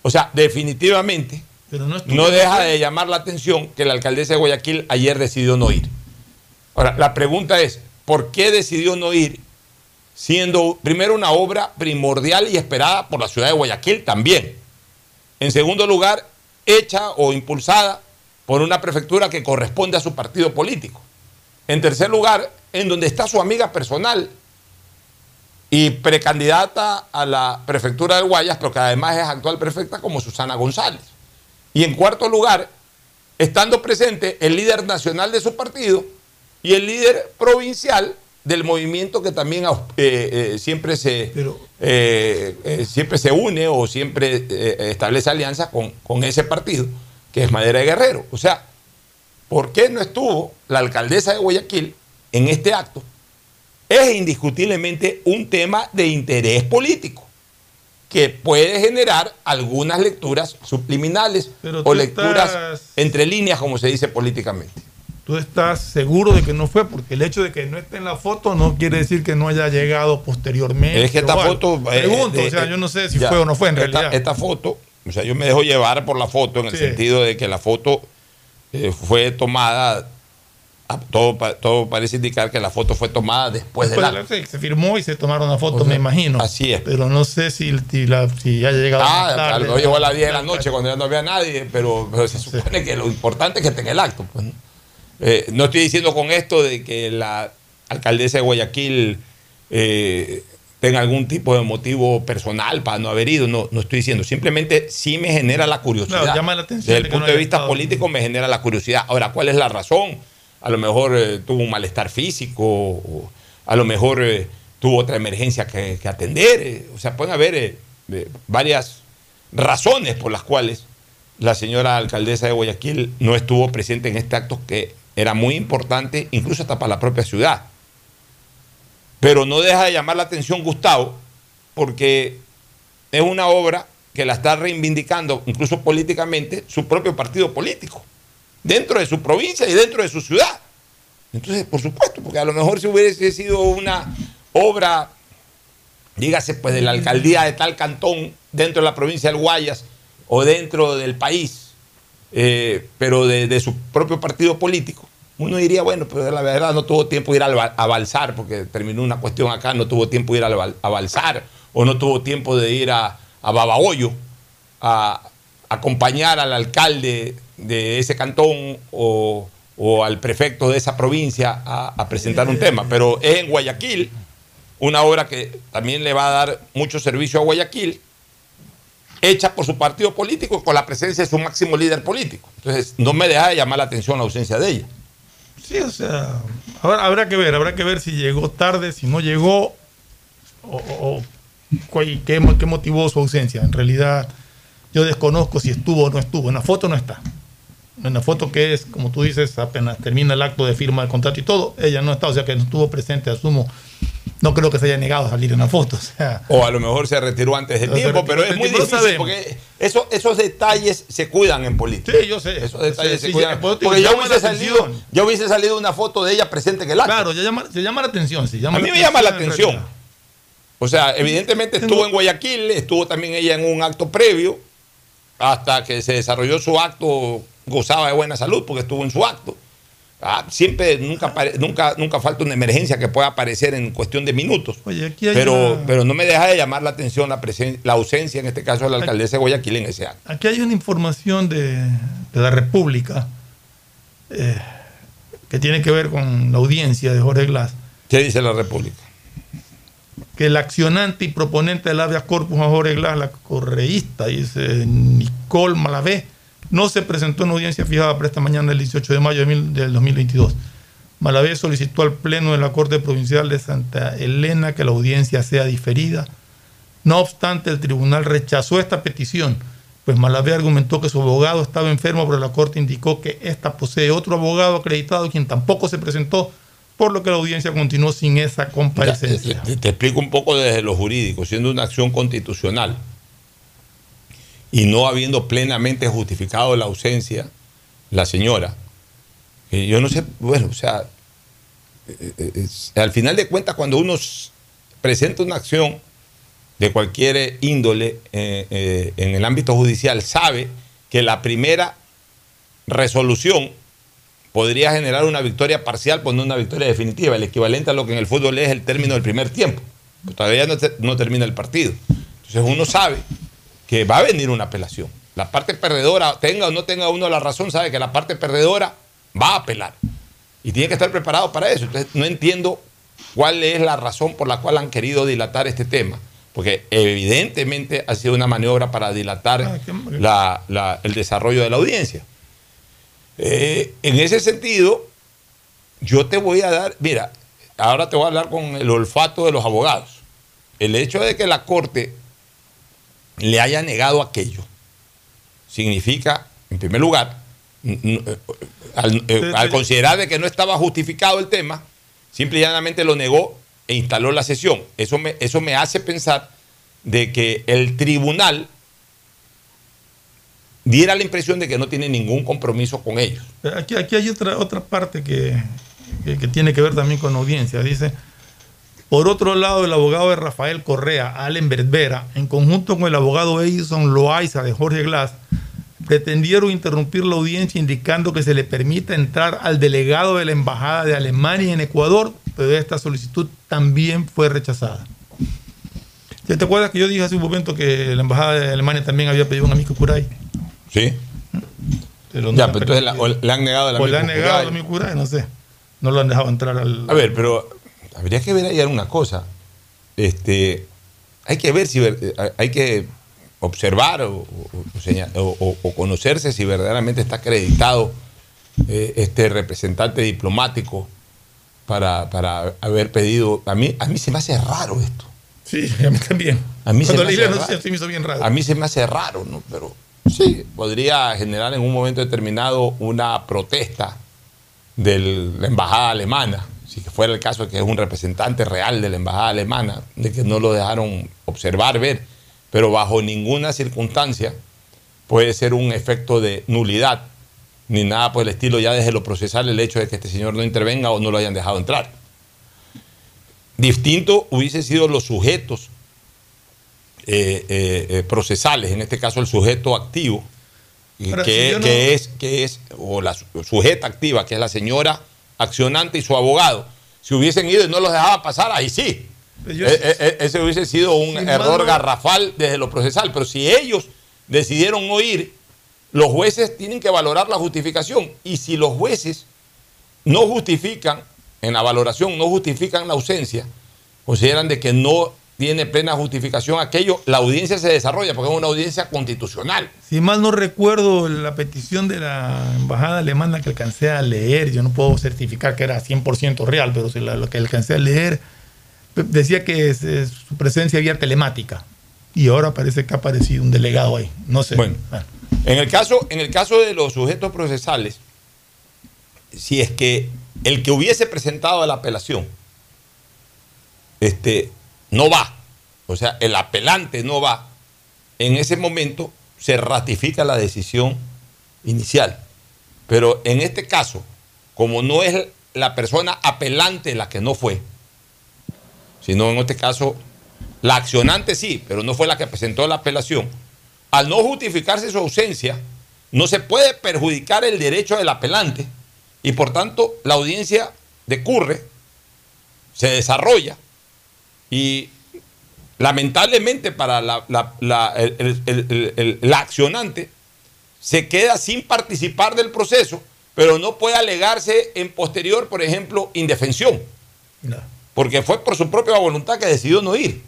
O sea, definitivamente Pero no, no deja de llamar la atención que la alcaldesa de Guayaquil ayer decidió no ir. Ahora, la pregunta es, ¿por qué decidió no ir siendo primero una obra primordial y esperada por la ciudad de Guayaquil también? En segundo lugar, hecha o impulsada por una prefectura que corresponde a su partido político. En tercer lugar, en donde está su amiga personal y precandidata a la prefectura del Guayas, pero que además es actual prefecta como Susana González. Y en cuarto lugar, estando presente el líder nacional de su partido y el líder provincial del movimiento que también eh, eh, siempre, se, eh, eh, siempre se une o siempre establece alianza con, con ese partido, que es Madera de Guerrero. O sea, ¿por qué no estuvo la alcaldesa de Guayaquil en este acto? Es indiscutiblemente un tema de interés político que puede generar algunas lecturas subliminales Pero o lecturas estás- entre líneas, como se dice políticamente. Tú estás seguro de que no fue, porque el hecho de que no esté en la foto no quiere decir que no haya llegado posteriormente. Es que esta foto. eh, Pregunto, de- o sea, yo no sé si ya, fue o no fue en esta- realidad. Esta foto, o sea, yo me dejo llevar por la foto en el Sí. sentido de que la foto eh, fue tomada. a- Todo, todo parece indicar que la foto fue tomada después de la- sí, se firmó y se tomaron una foto, O sea, me imagino. así es. Pero no sé si, si, la, si ya ha llegado. Ah, tarde. claro, llegó a las 10 de la noche cuando ya no había nadie, pero, pero se supone que lo importante es que esté en el acto. pues, ¿no? Eh, no estoy diciendo con esto de que la alcaldesa de Guayaquil eh, tenga algún tipo de motivo personal para no haber ido, no, no estoy diciendo. Simplemente sí me genera la curiosidad. Claro, llama la atención Desde de el no punto de vista estado. político me genera la curiosidad. Ahora, ¿cuál es la razón? A lo mejor eh, tuvo un malestar físico, o a lo mejor eh, tuvo otra emergencia que, que atender. eh, o sea, pueden haber varias razones por las cuales la señora alcaldesa de Guayaquil no estuvo presente en este acto que era muy importante, incluso hasta para la propia ciudad. Pero no deja de llamar la atención Gustavo, porque es una obra que la está reivindicando, incluso políticamente, su propio partido político, dentro de su provincia y dentro de su ciudad. Entonces, por supuesto, porque a lo mejor si hubiese sido una obra, dígase, pues de la alcaldía de tal cantón, dentro de la provincia del Guayas o dentro del país, eh, pero de, su propio partido político, uno diría, bueno, pero la verdad no tuvo tiempo de ir ba- a balsar, porque terminó una cuestión acá, no tuvo tiempo de ir bal- a balsar, o no tuvo tiempo de ir a, a Babahoyo a, acompañar al alcalde de ese cantón o, o al prefecto de esa provincia a, a presentar un tema. Pero es en Guayaquil, una obra que también le va a dar mucho servicio a Guayaquil, hecha por su partido político con la presencia de su máximo líder político. Entonces, no me deja de llamar la atención la ausencia de ella. Sí, o sea, habrá, que ver, habrá que ver si llegó tarde, si no llegó, o, qué, qué motivó su ausencia. En realidad, yo desconozco si estuvo o no estuvo. En la foto no está. En la foto que es, como tú dices, apenas termina el acto de firma del contrato y todo, ella no está, o sea que no estuvo presente, asumo. No creo que se haya negado a salir en la foto. O, sea, O a lo mejor se retiró antes del tiempo, retiró pero es muy difícil sabemos. porque eso- esos detalles se cuidan en política. Sí, yo sé. Esos detalles Sí, se sí, cuidan. pues, porque ya hubiese, salido, ya hubiese salido una foto de ella presente en el acto. claro, ya llama, se llama la atención. llama a mí me llama la en atención. O sea, evidentemente estuvo en Guayaquil, estuvo también ella en un acto previo, hasta que se desarrolló su acto, gozaba de buena salud porque estuvo en su acto. Ah, siempre, nunca, nunca, nunca falta una emergencia que pueda aparecer en cuestión de minutos. Oye, aquí hay Pero, una- pero no me deja de llamar la atención la, presen- la ausencia, en este caso, de la alcaldesa de Guayaquil en ese acto. Aquí hay una información de, de la República eh, que tiene que ver con la audiencia de Jorge Glass. ¿Qué dice la República? Que el accionante y proponente del habeas corpus a Jorge Glass, la correísta, dice Nicole Malavé, no se presentó en audiencia fijada para esta mañana el 18 de mayo del 2022. Malavé solicitó al Pleno de la Corte Provincial de Santa Elena que la audiencia sea diferida. No obstante, el tribunal rechazó esta petición, pues Malavé argumentó que su abogado estaba enfermo, pero la Corte indicó que ésta posee otro abogado acreditado, quien tampoco se presentó, por lo que la audiencia continuó sin esa comparecencia. Te, te explico un poco desde lo jurídico, siendo una acción constitucional y no habiendo plenamente justificado la ausencia, la señora, que yo no sé, bueno, o sea, eh, eh, al final de cuentas, cuando uno presenta una acción de cualquier índole eh, eh, en el ámbito judicial, sabe que la primera resolución podría generar una victoria parcial, pues no una victoria definitiva, el equivalente a lo que en el fútbol es el término del primer tiempo. Pues todavía no termina el partido. Entonces uno sabe que va a venir una apelación. La parte perdedora, tenga o no tenga uno la razón, sabe que la parte perdedora va a apelar. Y tiene que estar preparado para eso. Entonces no entiendo cuál es la razón por la cual han querido dilatar este tema. Porque evidentemente ha sido una maniobra para dilatar Ah, la- el desarrollo de la audiencia. Eh, en ese sentido, yo te voy a dar, mira, ahora te voy a hablar con el olfato de los abogados. El hecho de que la Corte le haya negado aquello significa, en primer lugar, eh, al, eh, al considerar de que no estaba justificado el tema, simple y llanamente lo negó e instaló la sesión. Eso me, eso me hace pensar de que el tribunal diera la impresión de que no tiene ningún compromiso con ellos. Pero Aquí, aquí hay otra, otra parte que, que- que tiene que ver también con audiencia. Dice, por otro lado, el abogado de Rafael Correa, Allen Berbera, en conjunto con el abogado Edison Loaiza de Jorge Glass, pretendieron interrumpir la audiencia indicando que se le permita entrar al delegado de la Embajada de Alemania en Ecuador, pero esta solicitud también fue rechazada. ¿Ya te acuerdas que yo dije hace un momento que la Embajada de Alemania también había pedido un amigo curay? ¿Sí? Pero Ya, pero entonces la- le han negado el o le amigo han negado Curay. al amigo curay, no sé. No lo han dejado entrar al. A ver, pero habría que ver ahí alguna cosa. Este, hay que ver si eh, hay que observar o, o- conocerse si verdaderamente está acreditado eh, este representante diplomático para, para haber pedido. A mí, a mí se me hace raro esto. Sí, a mí también. A mí se Cuando leí la noticia sí me hizo bien raro. A mí se me hace raro, ¿no? Pero sí, podría generar en un momento determinado una protesta de la embajada alemana, si que fuera el caso de que es un representante real de la embajada alemana, de que no lo dejaron observar, ver, pero bajo ninguna circunstancia puede ser un efecto de nulidad, ni nada por el estilo, ya desde lo procesal, el hecho de que este señor no intervenga o no lo hayan dejado entrar. Distinto hubiese sido los sujetos eh, eh, eh, procesales, en este caso el sujeto activo, que, si yo no- que es, que es, o la su- sujeta activa, que es la señora accionante y su abogado. Si hubiesen ido y no los dejaba pasar, ahí sí. Yo- E- e- e- ese hubiese sido un error garrafal desde lo procesal. Pero si ellos decidieron no ir, los jueces tienen que valorar la justificación. Y si los jueces no justifican, en la valoración, no justifican la ausencia, consideran de que no tiene plena justificación aquello, la audiencia se desarrolla porque es una audiencia constitucional. Si mal no recuerdo la petición de la embajada alemana que alcancé a leer, yo no puedo certificar que era 100% real, pero si la- lo que alcancé a leer decía que su presencia había telemática. Y ahora parece que ha aparecido un delegado ahí. No sé. Bueno. Ah. En el caso, en el caso de los sujetos procesales, si es que el que hubiese presentado la apelación este, no va, o sea, el apelante no va, en ese momento se ratifica la decisión inicial. Pero en este caso, como no es la persona apelante la que no fue, sino en este caso la accionante sí, pero no fue la que presentó la apelación, al no justificarse su ausencia, no se puede perjudicar el derecho del apelante y por tanto la audiencia decurre, se desarrolla y lamentablemente para la, la- la- el- el- el- el- la accionante se queda sin participar del proceso, pero no puede alegarse en posterior, por ejemplo, indefensión, porque fue por su propia voluntad que decidió no ir.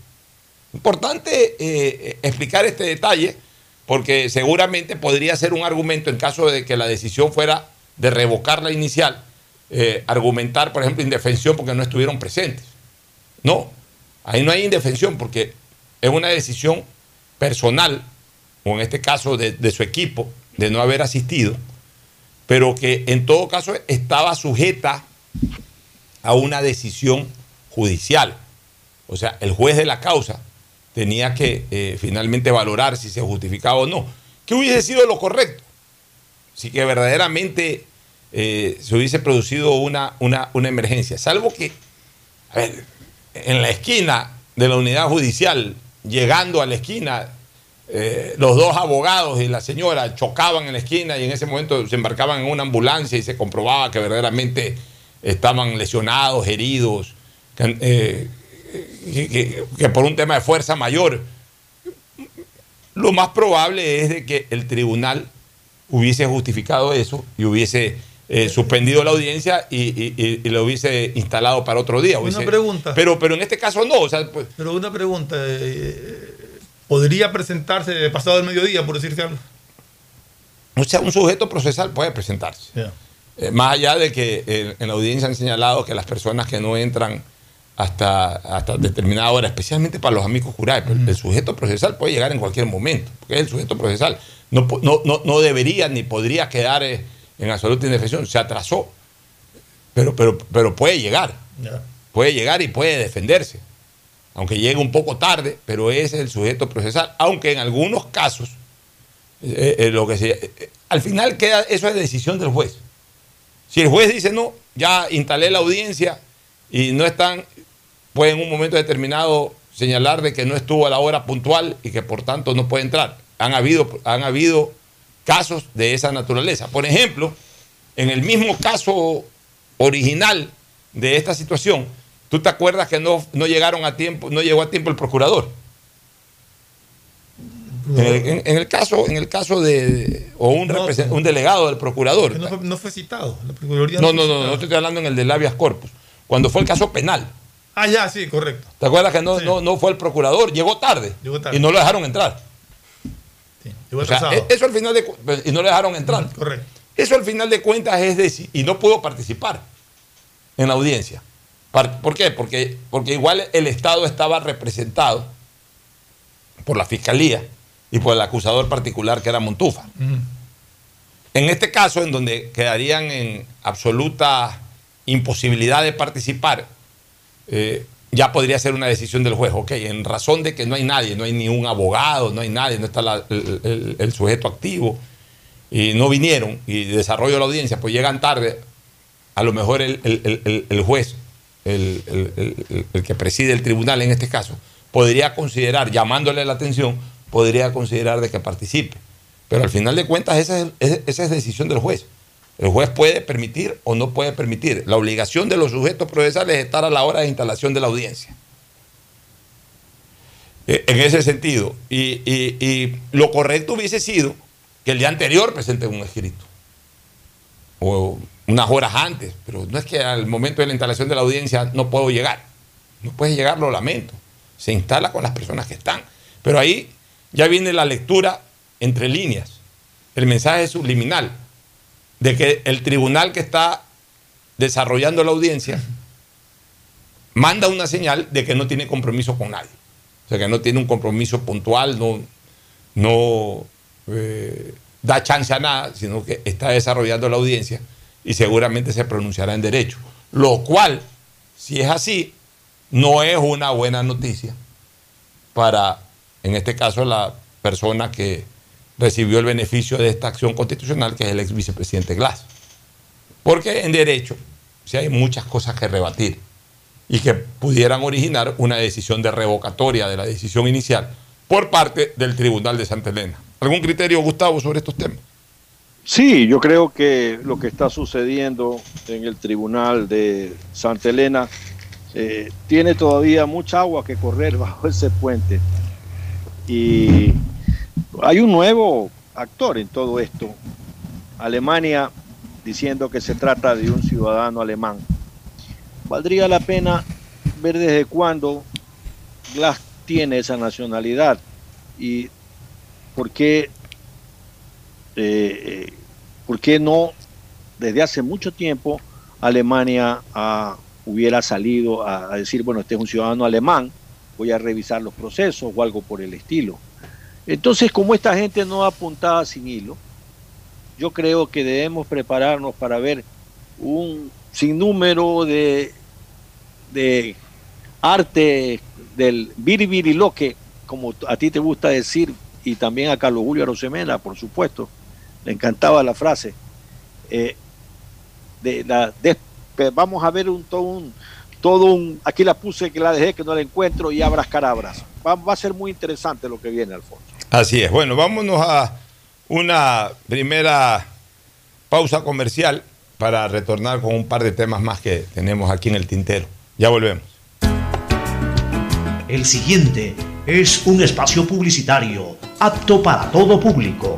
Importante eh, explicar este detalle, porque seguramente podría ser un argumento en caso de que la decisión fuera de revocar la inicial, eh, argumentar, por ejemplo, indefensión porque no estuvieron presentes. No, ahí no hay indefensión porque es una decisión personal, o en este caso de, su equipo, de no haber asistido, pero que en todo caso estaba sujeta a una decisión judicial. O sea, el juez de la causa tenía que eh, finalmente valorar si se justificaba o no. ¿Qué hubiese sido lo correcto? Si que verdaderamente eh, se hubiese producido una, una, una emergencia. Salvo que, a ver, en la esquina de la unidad judicial, llegando a la esquina, eh, los dos abogados y la señora chocaban en la esquina y en ese momento se embarcaban en una ambulancia y se comprobaba que verdaderamente estaban lesionados, heridos, que, eh, que- por un tema de fuerza mayor. Lo más probable es de que el tribunal hubiese justificado eso y hubiese eh, suspendido la audiencia y, y- y- y lo hubiese instalado para otro día. Una pregunta. Pero, pero en este caso no. O sea, pues, Pero una pregunta, eh, ¿podría presentarse de pasado el mediodía, por decirse algo? o sea, un sujeto procesal puede presentarse. Eh, más allá de que eh, en la audiencia han señalado que las personas que no entran hasta, hasta determinada hora, especialmente para los amigos jurados, el sujeto procesal puede llegar en cualquier momento, porque es el sujeto procesal. No, no, no, no debería ni podría quedar eh, en absoluta indefensión, se atrasó, pero, pero, pero puede llegar, puede llegar y puede defenderse, aunque llegue un poco tarde, pero ese es el sujeto procesal, aunque en algunos casos, eh, eh, lo que se- eh, al final queda, eso es decisión del juez. Si el juez dice no, ya instalé la audiencia y no están, puede en un momento determinado señalar de que no estuvo a la hora puntual y que por tanto no puede entrar. Han habido, han habido casos de esa naturaleza. Por ejemplo, en el mismo caso original de esta situación, ¿tú te acuerdas que no, no llegaron a tiempo, no llegó a tiempo el procurador? En el, en- en el caso, en el caso de o un, No, un delegado del procurador. No fue, no fue citado. La Procuraduría No, no, no, no, estoy hablando en el de habeas corpus. Cuando fue el caso penal. Ah, ya, sí, correcto. ¿Te acuerdas que no, no, no fue el procurador? Llegó tarde. Llegó tarde. Y no lo dejaron entrar. O sea, e- eso al final de cu- y no lo dejaron entrar. Correcto. Eso al final de cuentas es decir, y no pudo participar en la audiencia. ¿Por qué? Porque, porque igual el Estado estaba representado por la Fiscalía y por el acusador particular que era Montufa. En este caso, en donde quedarían en absoluta imposibilidad de participar, eh, ya podría ser una decisión del juez. Ok, en razón de que no hay nadie, no hay ni un abogado, no hay nadie, no está el, sujeto activo, y no vinieron, y desarrollo de la audiencia, pues llegan tarde, a lo mejor el, juez, el, que preside el tribunal en este caso, podría considerar, llamándole la atención, podría considerar de que participe. Pero al final de cuentas esa es, esa es decisión del juez. El juez puede permitir o no puede permitir. La obligación de los sujetos procesales es estar a la hora de instalación de la audiencia. Eh, En ese sentido. Y lo correcto hubiese sido que el día anterior presenten un escrito. O unas horas antes. Pero no es que al momento de la instalación de la audiencia no puedo llegar. No puedes llegar, lo lamento. Se instala con las personas que están. Pero ahí ya viene la lectura entre líneas. El mensaje subliminal de que el tribunal que está desarrollando la audiencia manda una señal de que no tiene compromiso con nadie. O sea, que no tiene un compromiso puntual, no, no, eh, da chance a nada, sino que está desarrollando la audiencia y seguramente se pronunciará en derecho. Lo cual, si es así, no es una buena noticia para, en este caso, la persona que recibió el beneficio de esta acción constitucional, que es el ex vicepresidente Glass. Porque en derecho, si hay muchas cosas que rebatir y que pudieran originar una decisión de revocatoria de la decisión inicial por parte del Tribunal de Santa Elena. ¿Algún criterio, Gustavo, sobre estos temas? Sí, yo creo que lo que está sucediendo en el Tribunal de Santa Elena eh, tiene todavía mucha agua que correr bajo ese puente. Y hay un nuevo actor en todo esto. Alemania diciendo que se trata de un ciudadano alemán. Valdría la pena ver desde cuándo Glass tiene esa nacionalidad y por qué, eh, por qué no desde hace mucho tiempo Alemania ah, hubiera salido a decir, bueno, este es un ciudadano alemán, voy a revisar los procesos o algo por el estilo. Entonces, como esta gente no apuntaba sin hilo, yo creo que debemos prepararnos para ver un sinnúmero de, de arte del biribiriloque, como a ti te gusta decir, y también a Carlos Julio Arosemena, por supuesto, le encantaba la frase. eh, de la, de- vamos a ver un todo un todo un aquí la puse que la dejé que no la encuentro y abras carabras va, va a ser muy interesante lo que viene Alfonso Así es. Bueno, vámonos a una primera pausa comercial para retornar con un par de temas más que tenemos aquí en el tintero. Ya volvemos. El siguiente es un espacio publicitario apto para todo público.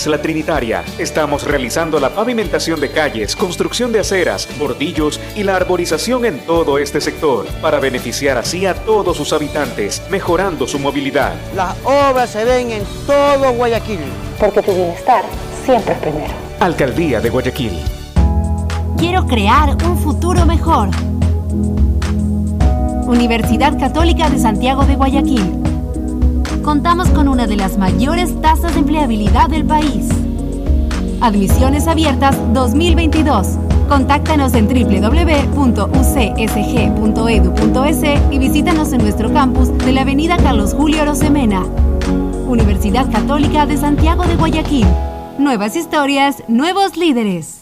Isla Trinitaria. Estamos realizando la pavimentación de calles, construcción de aceras, bordillos y la arborización en todo este sector para beneficiar así a todos sus habitantes, mejorando su movilidad. Las obras se ven en todo Guayaquil. Porque tu bienestar siempre es primero. Alcaldía de Guayaquil. Quiero crear un futuro mejor. Universidad Católica de Santiago de Guayaquil. Contamos con una de las mayores tasas de empleabilidad del país. Admisiones abiertas 2022. Contáctanos en www.ucsg.edu.es y visítanos en nuestro campus de la Avenida Carlos Julio Rosemena. Universidad Católica de Santiago de Guayaquil. Nuevas historias, nuevos líderes.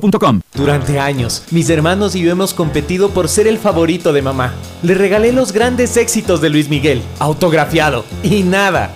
Durante años, mis hermanos y yo hemos competido por ser el favorito de mamá. Le regalé los grandes éxitos de Luis Miguel, autografiado, y nada.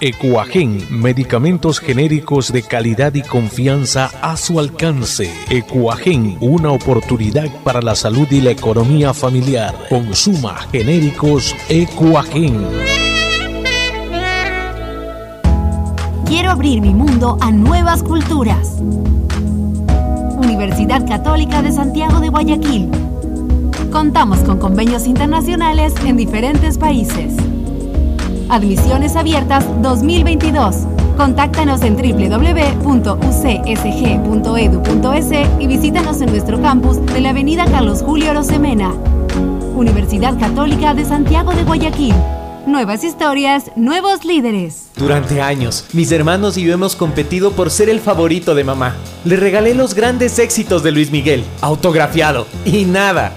Ecuagen, medicamentos genéricos de calidad y confianza a su alcance. Ecuagen, una oportunidad para la salud y la economía familiar. Consuma genéricos Ecuagen. Quiero abrir mi mundo a nuevas culturas. Universidad Católica de Santiago de Guayaquil. Contamos con convenios internacionales en diferentes países. Admisiones abiertas 2022. Contáctanos en www.ucsg.edu.es y visítanos en nuestro campus de la Avenida Carlos Julio Rosemena. Universidad Católica de Santiago de Guayaquil. Nuevas historias, nuevos líderes. Durante años, mis hermanos y yo hemos competido por ser el favorito de mamá. Le regalé los grandes éxitos de Luis Miguel, autografiado, y nada.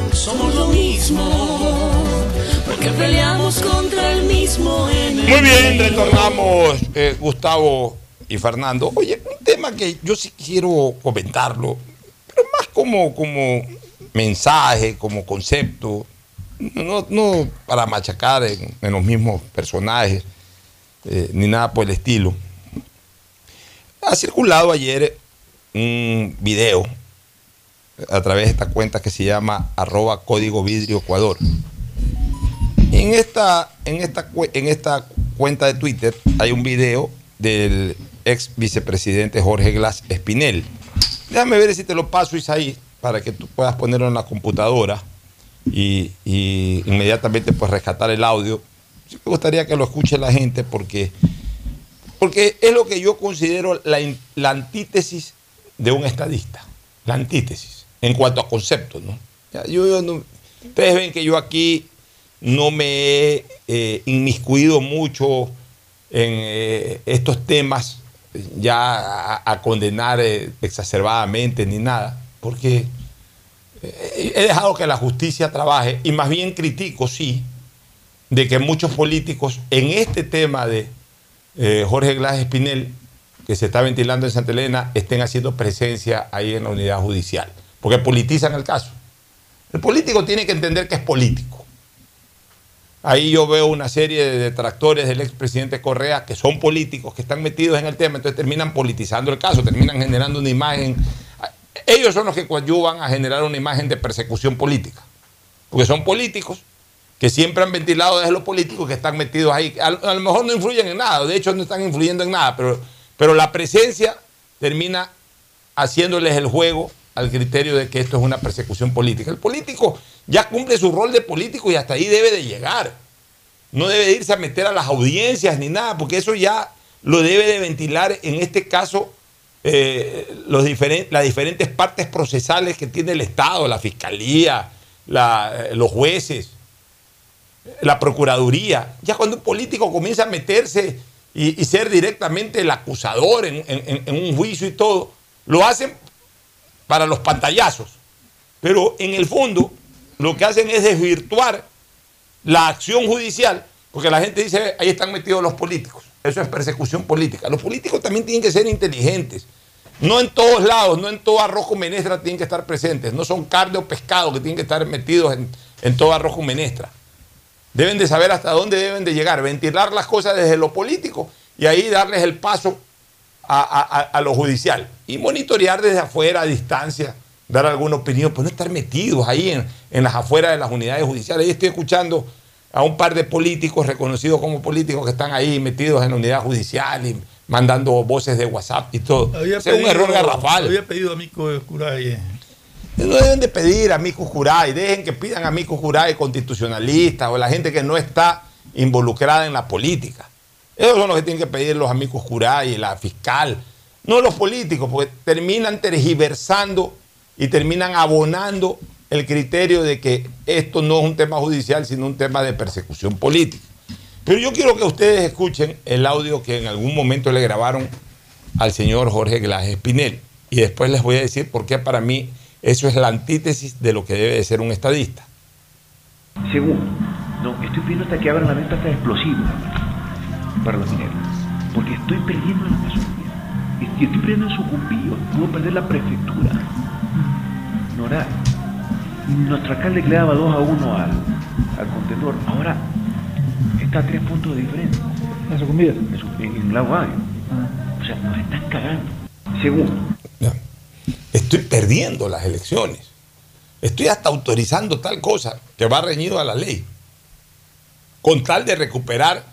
Somos lo mismo, porque peleamos contra el mismo enemigo. Muy bien, retornamos eh, Gustavo y Fernando. Oye, un tema que yo sí quiero comentarlo, pero más como, como mensaje, como concepto, no, no para machacar en, los mismos personajes, eh, ni nada por el estilo. Ha circulado ayer un video a través de esta cuenta que se llama arroba código vidrio Ecuador. En esta, en, esta, en esta cuenta de Twitter hay un video del ex vicepresidente Jorge Glass Espinel. Déjame ver si te lo paso, Isaí, para que tú puedas ponerlo en la computadora y, inmediatamente pues rescatar el audio. Me gustaría que lo escuche la gente porque, porque es lo que yo considero la, la antítesis de un estadista. La antítesis en cuanto a conceptos. ¿no? Ustedes ven que yo aquí no me he eh, inmiscuido mucho en eh, estos temas ya a, condenar eh, exacerbadamente ni nada, porque eh, he dejado que la justicia trabaje y más bien critico, sí, de que muchos políticos en este tema de Jorge Glass Espinel, que se está ventilando en Santa Elena, estén haciendo presencia ahí en la unidad judicial, porque politizan el caso. El político tiene que entender que es político. Ahí yo veo una serie de detractores del expresidente Correa que son políticos, que están metidos en el tema, entonces terminan politizando el caso, terminan generando una imagen. Ellos son los que coadyuvan a generar una imagen de persecución política, porque son políticos que siempre han ventilado desde los políticos que están metidos ahí. A, a lo mejor no influyen en nada, de hecho no están influyendo en nada, pero, pero la presencia termina haciéndoles el juego al criterio de que esto es una persecución política. El político ya cumple su rol de político y hasta ahí debe de llegar. No debe de irse a meter a las audiencias ni nada, porque eso ya lo debe de ventilar en este caso eh, los las diferentes partes procesales que tiene el Estado, la Fiscalía, eh, los jueces, la Procuraduría. Ya cuando un político comienza a meterse y, y ser directamente el acusador en, en- en un juicio y todo, lo hacen para los pantallazos. Pero en el fondo lo que hacen es desvirtuar la acción judicial, porque la gente dice, ahí están metidos los políticos. Eso es persecución política. Los políticos también tienen que ser inteligentes. No en todos lados, no en todo arroz con menestra tienen que estar presentes. No son carne o pescado que tienen que estar metidos en, en todo menestra. Deben de saber hasta dónde deben de llegar, ventilar las cosas desde lo político y ahí darles el paso a, a- a- a lo judicial. Y monitorear desde afuera, a distancia, dar alguna opinión, pero no estar metidos ahí en, en las afueras de las unidades judiciales. Ahí estoy escuchando a un par de políticos reconocidos como políticos que están ahí metidos en la unidad judicial y mandando voces de WhatsApp y todo. Había es un error garrafal. Había pedido a Mico Curay. No deben de pedir a Mico Juray, dejen que pidan a Mico Juray constitucionalistas o la gente que no está involucrada en la política. Esos son los que tienen que pedir los amigos Juray y la fiscal, no los políticos, porque terminan tergiversando y terminan abonando el criterio de que esto no es un tema judicial, sino un tema de persecución política. Pero yo quiero que ustedes escuchen el audio que en algún momento le grabaron al señor Jorge Glass Espinel. Y después les voy a decir por qué para mí eso es la antítesis de lo que debe de ser un estadista. Segundo, no, estoy pidiendo hasta que abran la venta hasta explosivos para los mineros. Porque estoy perdiendo la Amazonía. Y estoy perdiendo el sucumbío. Puedo perder la prefectura. Nora, nuestro alcalde le daba 2 a 1 al, al contendor. Ahora está a 3 puntos de diferencia. ¿En sucumbío? En, en Lago Agrio. O sea, nos están cagando. Segundo, Estoy perdiendo las elecciones. Estoy hasta autorizando tal cosa que va reñido a la ley. Con tal de recuperar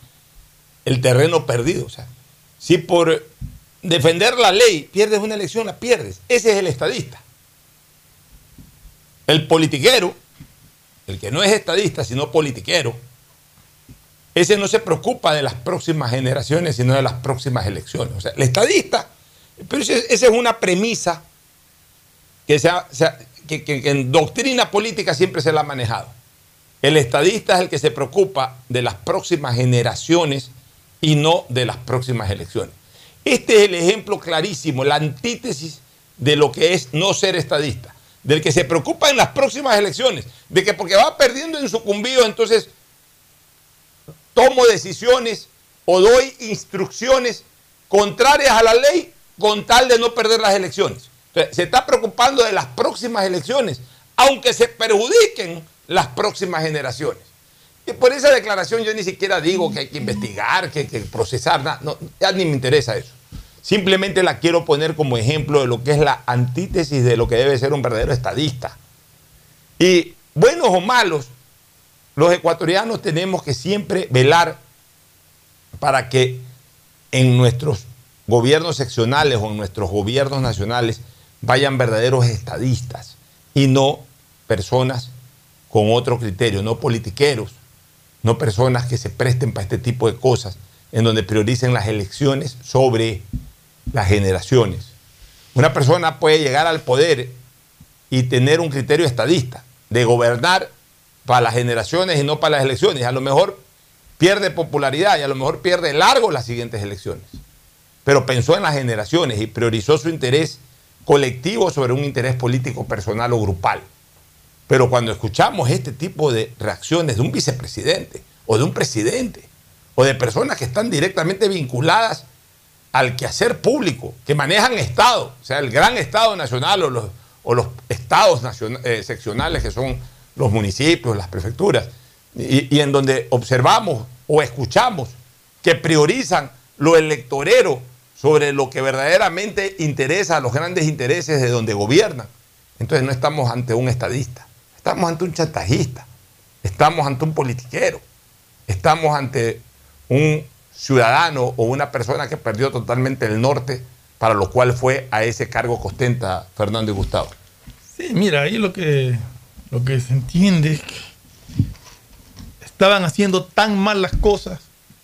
el terreno perdido. O sea, si por defender la ley pierdes una elección, la pierdes. Ese es el estadista. El politiquero, el que no es estadista, sino politiquero, ese no se preocupa de las próximas generaciones, sino de las próximas elecciones. O sea, el estadista, pero esa es una premisa que, se que en doctrina política siempre se la ha manejado. El estadista es el que se preocupa de las próximas generaciones y no de las próximas elecciones. Este es el ejemplo clarísimo, la antítesis de lo que es no ser estadista, del que se preocupa en las próximas elecciones, de que porque va perdiendo en sucumbido, entonces tomo decisiones o doy instrucciones contrarias a la ley con tal de no perder las elecciones. Se está preocupando de las próximas elecciones, aunque se perjudiquen las próximas generaciones. Y por esa declaración yo ni siquiera digo que hay que investigar, que hay que procesar, nada, ya ni me interesa eso. Simplemente la quiero poner como ejemplo de lo que es la antítesis de lo que debe ser un verdadero estadista. Y buenos o malos, los ecuatorianos tenemos que siempre velar para que en nuestros gobiernos seccionales o en nuestros gobiernos nacionales vayan verdaderos estadistas y no personas con otro criterio, no politiqueros, no personas que se presten para este tipo de cosas, en donde prioricen las elecciones sobre las generaciones. Una persona puede llegar al poder y tener un criterio estadista, de gobernar para las generaciones y no para las elecciones. A lo mejor pierde popularidad y a lo mejor pierde largo las siguientes elecciones. Pero pensó en las generaciones y priorizó su interés colectivo sobre un interés político personal o grupal. Pero cuando escuchamos este tipo de reacciones de un vicepresidente o de un presidente o de personas que están directamente vinculadas al quehacer público, que manejan Estado, o sea, el gran Estado nacional o los, estados eh, seccionales que son los municipios, las prefecturas, y en donde observamos o escuchamos que priorizan lo electorero sobre lo que verdaderamente interesa a los grandes intereses de donde gobiernan. Entonces no estamos ante un estadista, estamos ante un chantajista, estamos ante un politiquero, estamos ante un ciudadano o una persona que perdió totalmente el norte para lo cual fue a ese cargo que ostenta Fernando y Gustavo. Sí, mira, ahí lo que, lo que se entiende es que estaban haciendo tan mal las cosas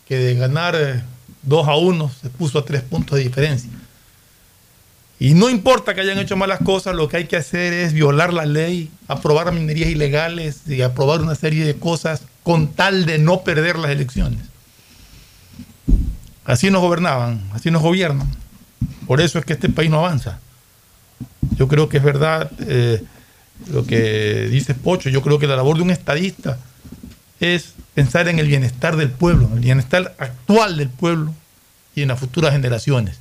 que de ganar 2 a 1 se puso a 3 puntos de diferencia. Y no importa que hayan hecho malas cosas, lo que hay que hacer es violar la ley, aprobar minerías ilegales y aprobar una serie de cosas con tal de no perder las elecciones. Así nos gobernaban, así nos gobiernan. Por eso es que este país no avanza. Yo creo que es verdad eh, lo que dice Pocho. Yo creo que la labor de un estadista es pensar en el bienestar del pueblo, en el bienestar actual del pueblo y en las futuras generaciones,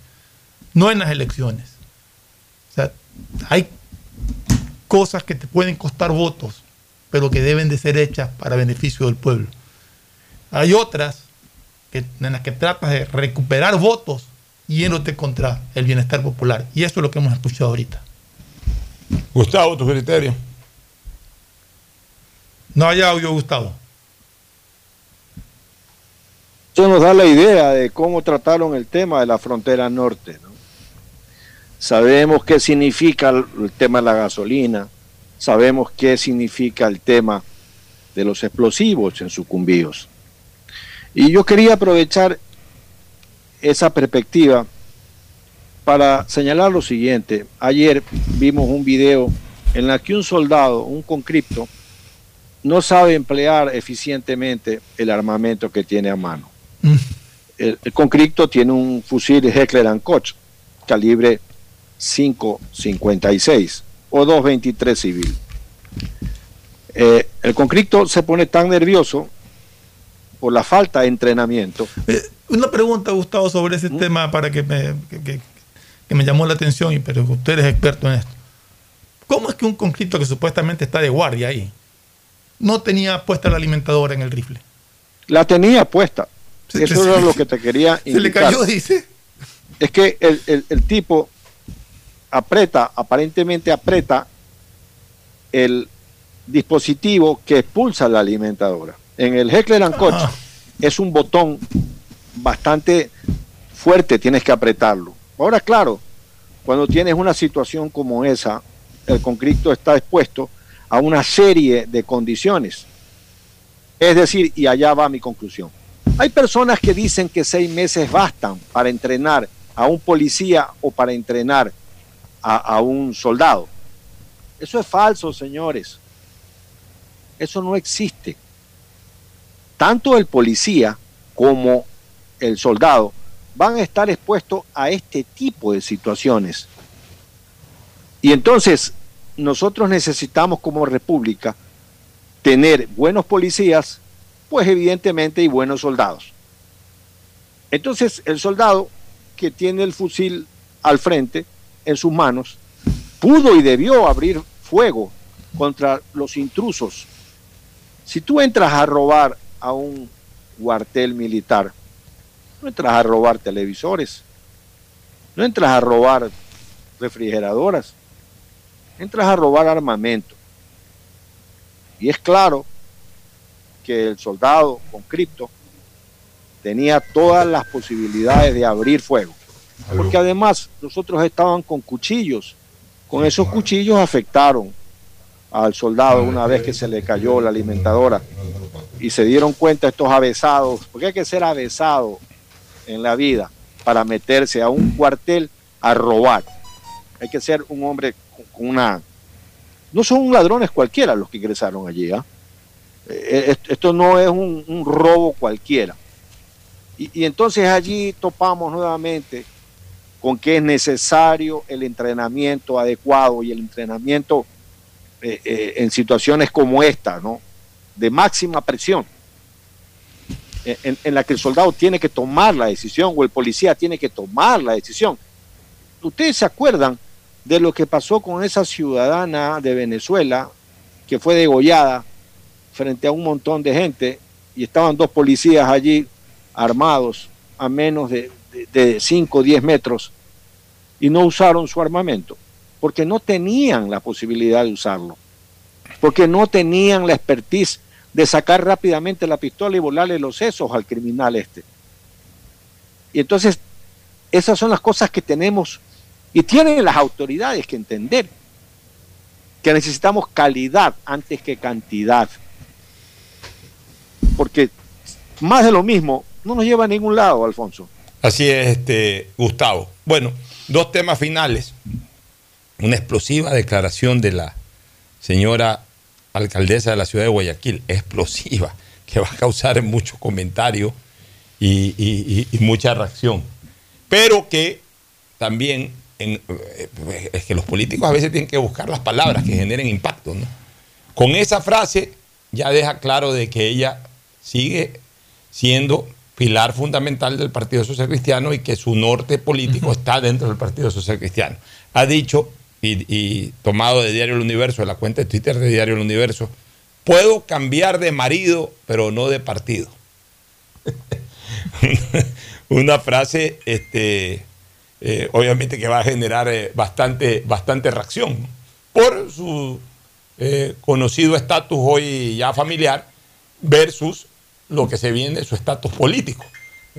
no en las elecciones. Hay cosas que te pueden costar votos, pero que deben de ser hechas para beneficio del pueblo. Hay otras que, en las que tratas de recuperar votos yéndote contra el bienestar popular. Y eso es lo que hemos escuchado ahorita. Gustavo, tu criterio. No hay audio, Gustavo. Eso nos da la idea de cómo trataron el tema de la frontera norte. Sabemos qué significa el tema de la gasolina, sabemos qué significa el tema de los explosivos en sucumbíos. Y yo quería aprovechar esa perspectiva para señalar lo siguiente. Ayer vimos un video en la que un soldado, un concripto, no sabe emplear eficientemente el armamento que tiene a mano. El, el concripto tiene un fusil Heckler Koch, calibre 556 o 223 civil. Eh, el conflicto se pone tan nervioso por la falta de entrenamiento. Eh, una pregunta, Gustavo, sobre ese tema para que me, que, que- que me llamó la atención, y pero usted es experto en esto. ¿Cómo es que un conflicto que supuestamente está de guardia ahí no tenía puesta la alimentadora en el rifle? La tenía puesta. Se- Eso se- era lo que te quería Se le indicar. cayó, dice. Es que el, el- el tipo aprieta, aparentemente aprieta el dispositivo que expulsa la alimentadora. En el Heckler Koch es un botón bastante fuerte, tienes que apretarlo. Ahora, claro, cuando tienes una situación como esa, el conflicto está expuesto a una serie de condiciones. Es decir, y allá va mi conclusión. Hay personas que dicen que seis meses bastan para entrenar a un policía o para entrenar a, un soldado. Eso es falso, señores. Eso no existe. Tanto el policía como el soldado van a estar expuestos a este tipo de situaciones. Y entonces nosotros necesitamos como república tener buenos policías, pues evidentemente y buenos soldados. Entonces el soldado que tiene el fusil al frente en sus manos pudo y debió abrir fuego contra los intrusos. Si tú entras a robar a un cuartel militar, no entras a robar televisores, no entras a robar refrigeradoras, entras a robar armamento. Y es claro que el soldado con cripto tenía todas las posibilidades de abrir fuego. Porque además los otros estaban con cuchillos. Con esos cuchillos afectaron al soldado una vez que se le cayó la alimentadora. Y se dieron cuenta estos avesados, porque hay que ser avesado en la vida para meterse a un cuartel a robar. Hay que ser un hombre con- una... No son ladrones cualquiera los que ingresaron allí. ¿ah? Eh, est- Esto no es un, un robo cualquiera. Y, y entonces allí topamos nuevamente con que es necesario el entrenamiento adecuado y el entrenamiento eh, eh, en situaciones como esta, ¿no? De máxima presión, en- en la que el soldado tiene que tomar la decisión o el policía tiene que tomar la decisión. Ustedes se acuerdan de lo que pasó con esa ciudadana de Venezuela que fue degollada frente a un montón de gente y estaban dos policías allí armados a menos de, de 5 o 10 metros y no usaron su armamento porque no tenían la posibilidad de usarlo, porque no tenían la expertise de sacar rápidamente la pistola y volarle los sesos al criminal este. Y entonces, esas son las cosas que tenemos y tienen las autoridades que entender que necesitamos calidad antes que cantidad. Porque más de lo mismo no nos lleva a ningún lado, Alfonso. Así es, este, Gustavo. Bueno, dos temas finales. Una explosiva declaración de la señora alcaldesa de la ciudad de Guayaquil, explosiva, que va a causar mucho comentario y, y- y- y mucha reacción. Pero que también, en- eh, es que los políticos a veces tienen que buscar las palabras que generen impacto. ¿no? Con esa frase ya deja claro de que ella sigue siendo pilar fundamental del Partido Social Cristiano y que su norte político está dentro del Partido Social Cristiano. Ha dicho, y, y tomado de Diario El Universo, de la cuenta de Twitter de Diario El Universo, puedo cambiar de marido, pero no de partido. Una frase, este, eh, obviamente que va a generar eh, bastante, bastante reacción por su eh, conocido estatus hoy ya familiar versus lo que se viene su estatus político.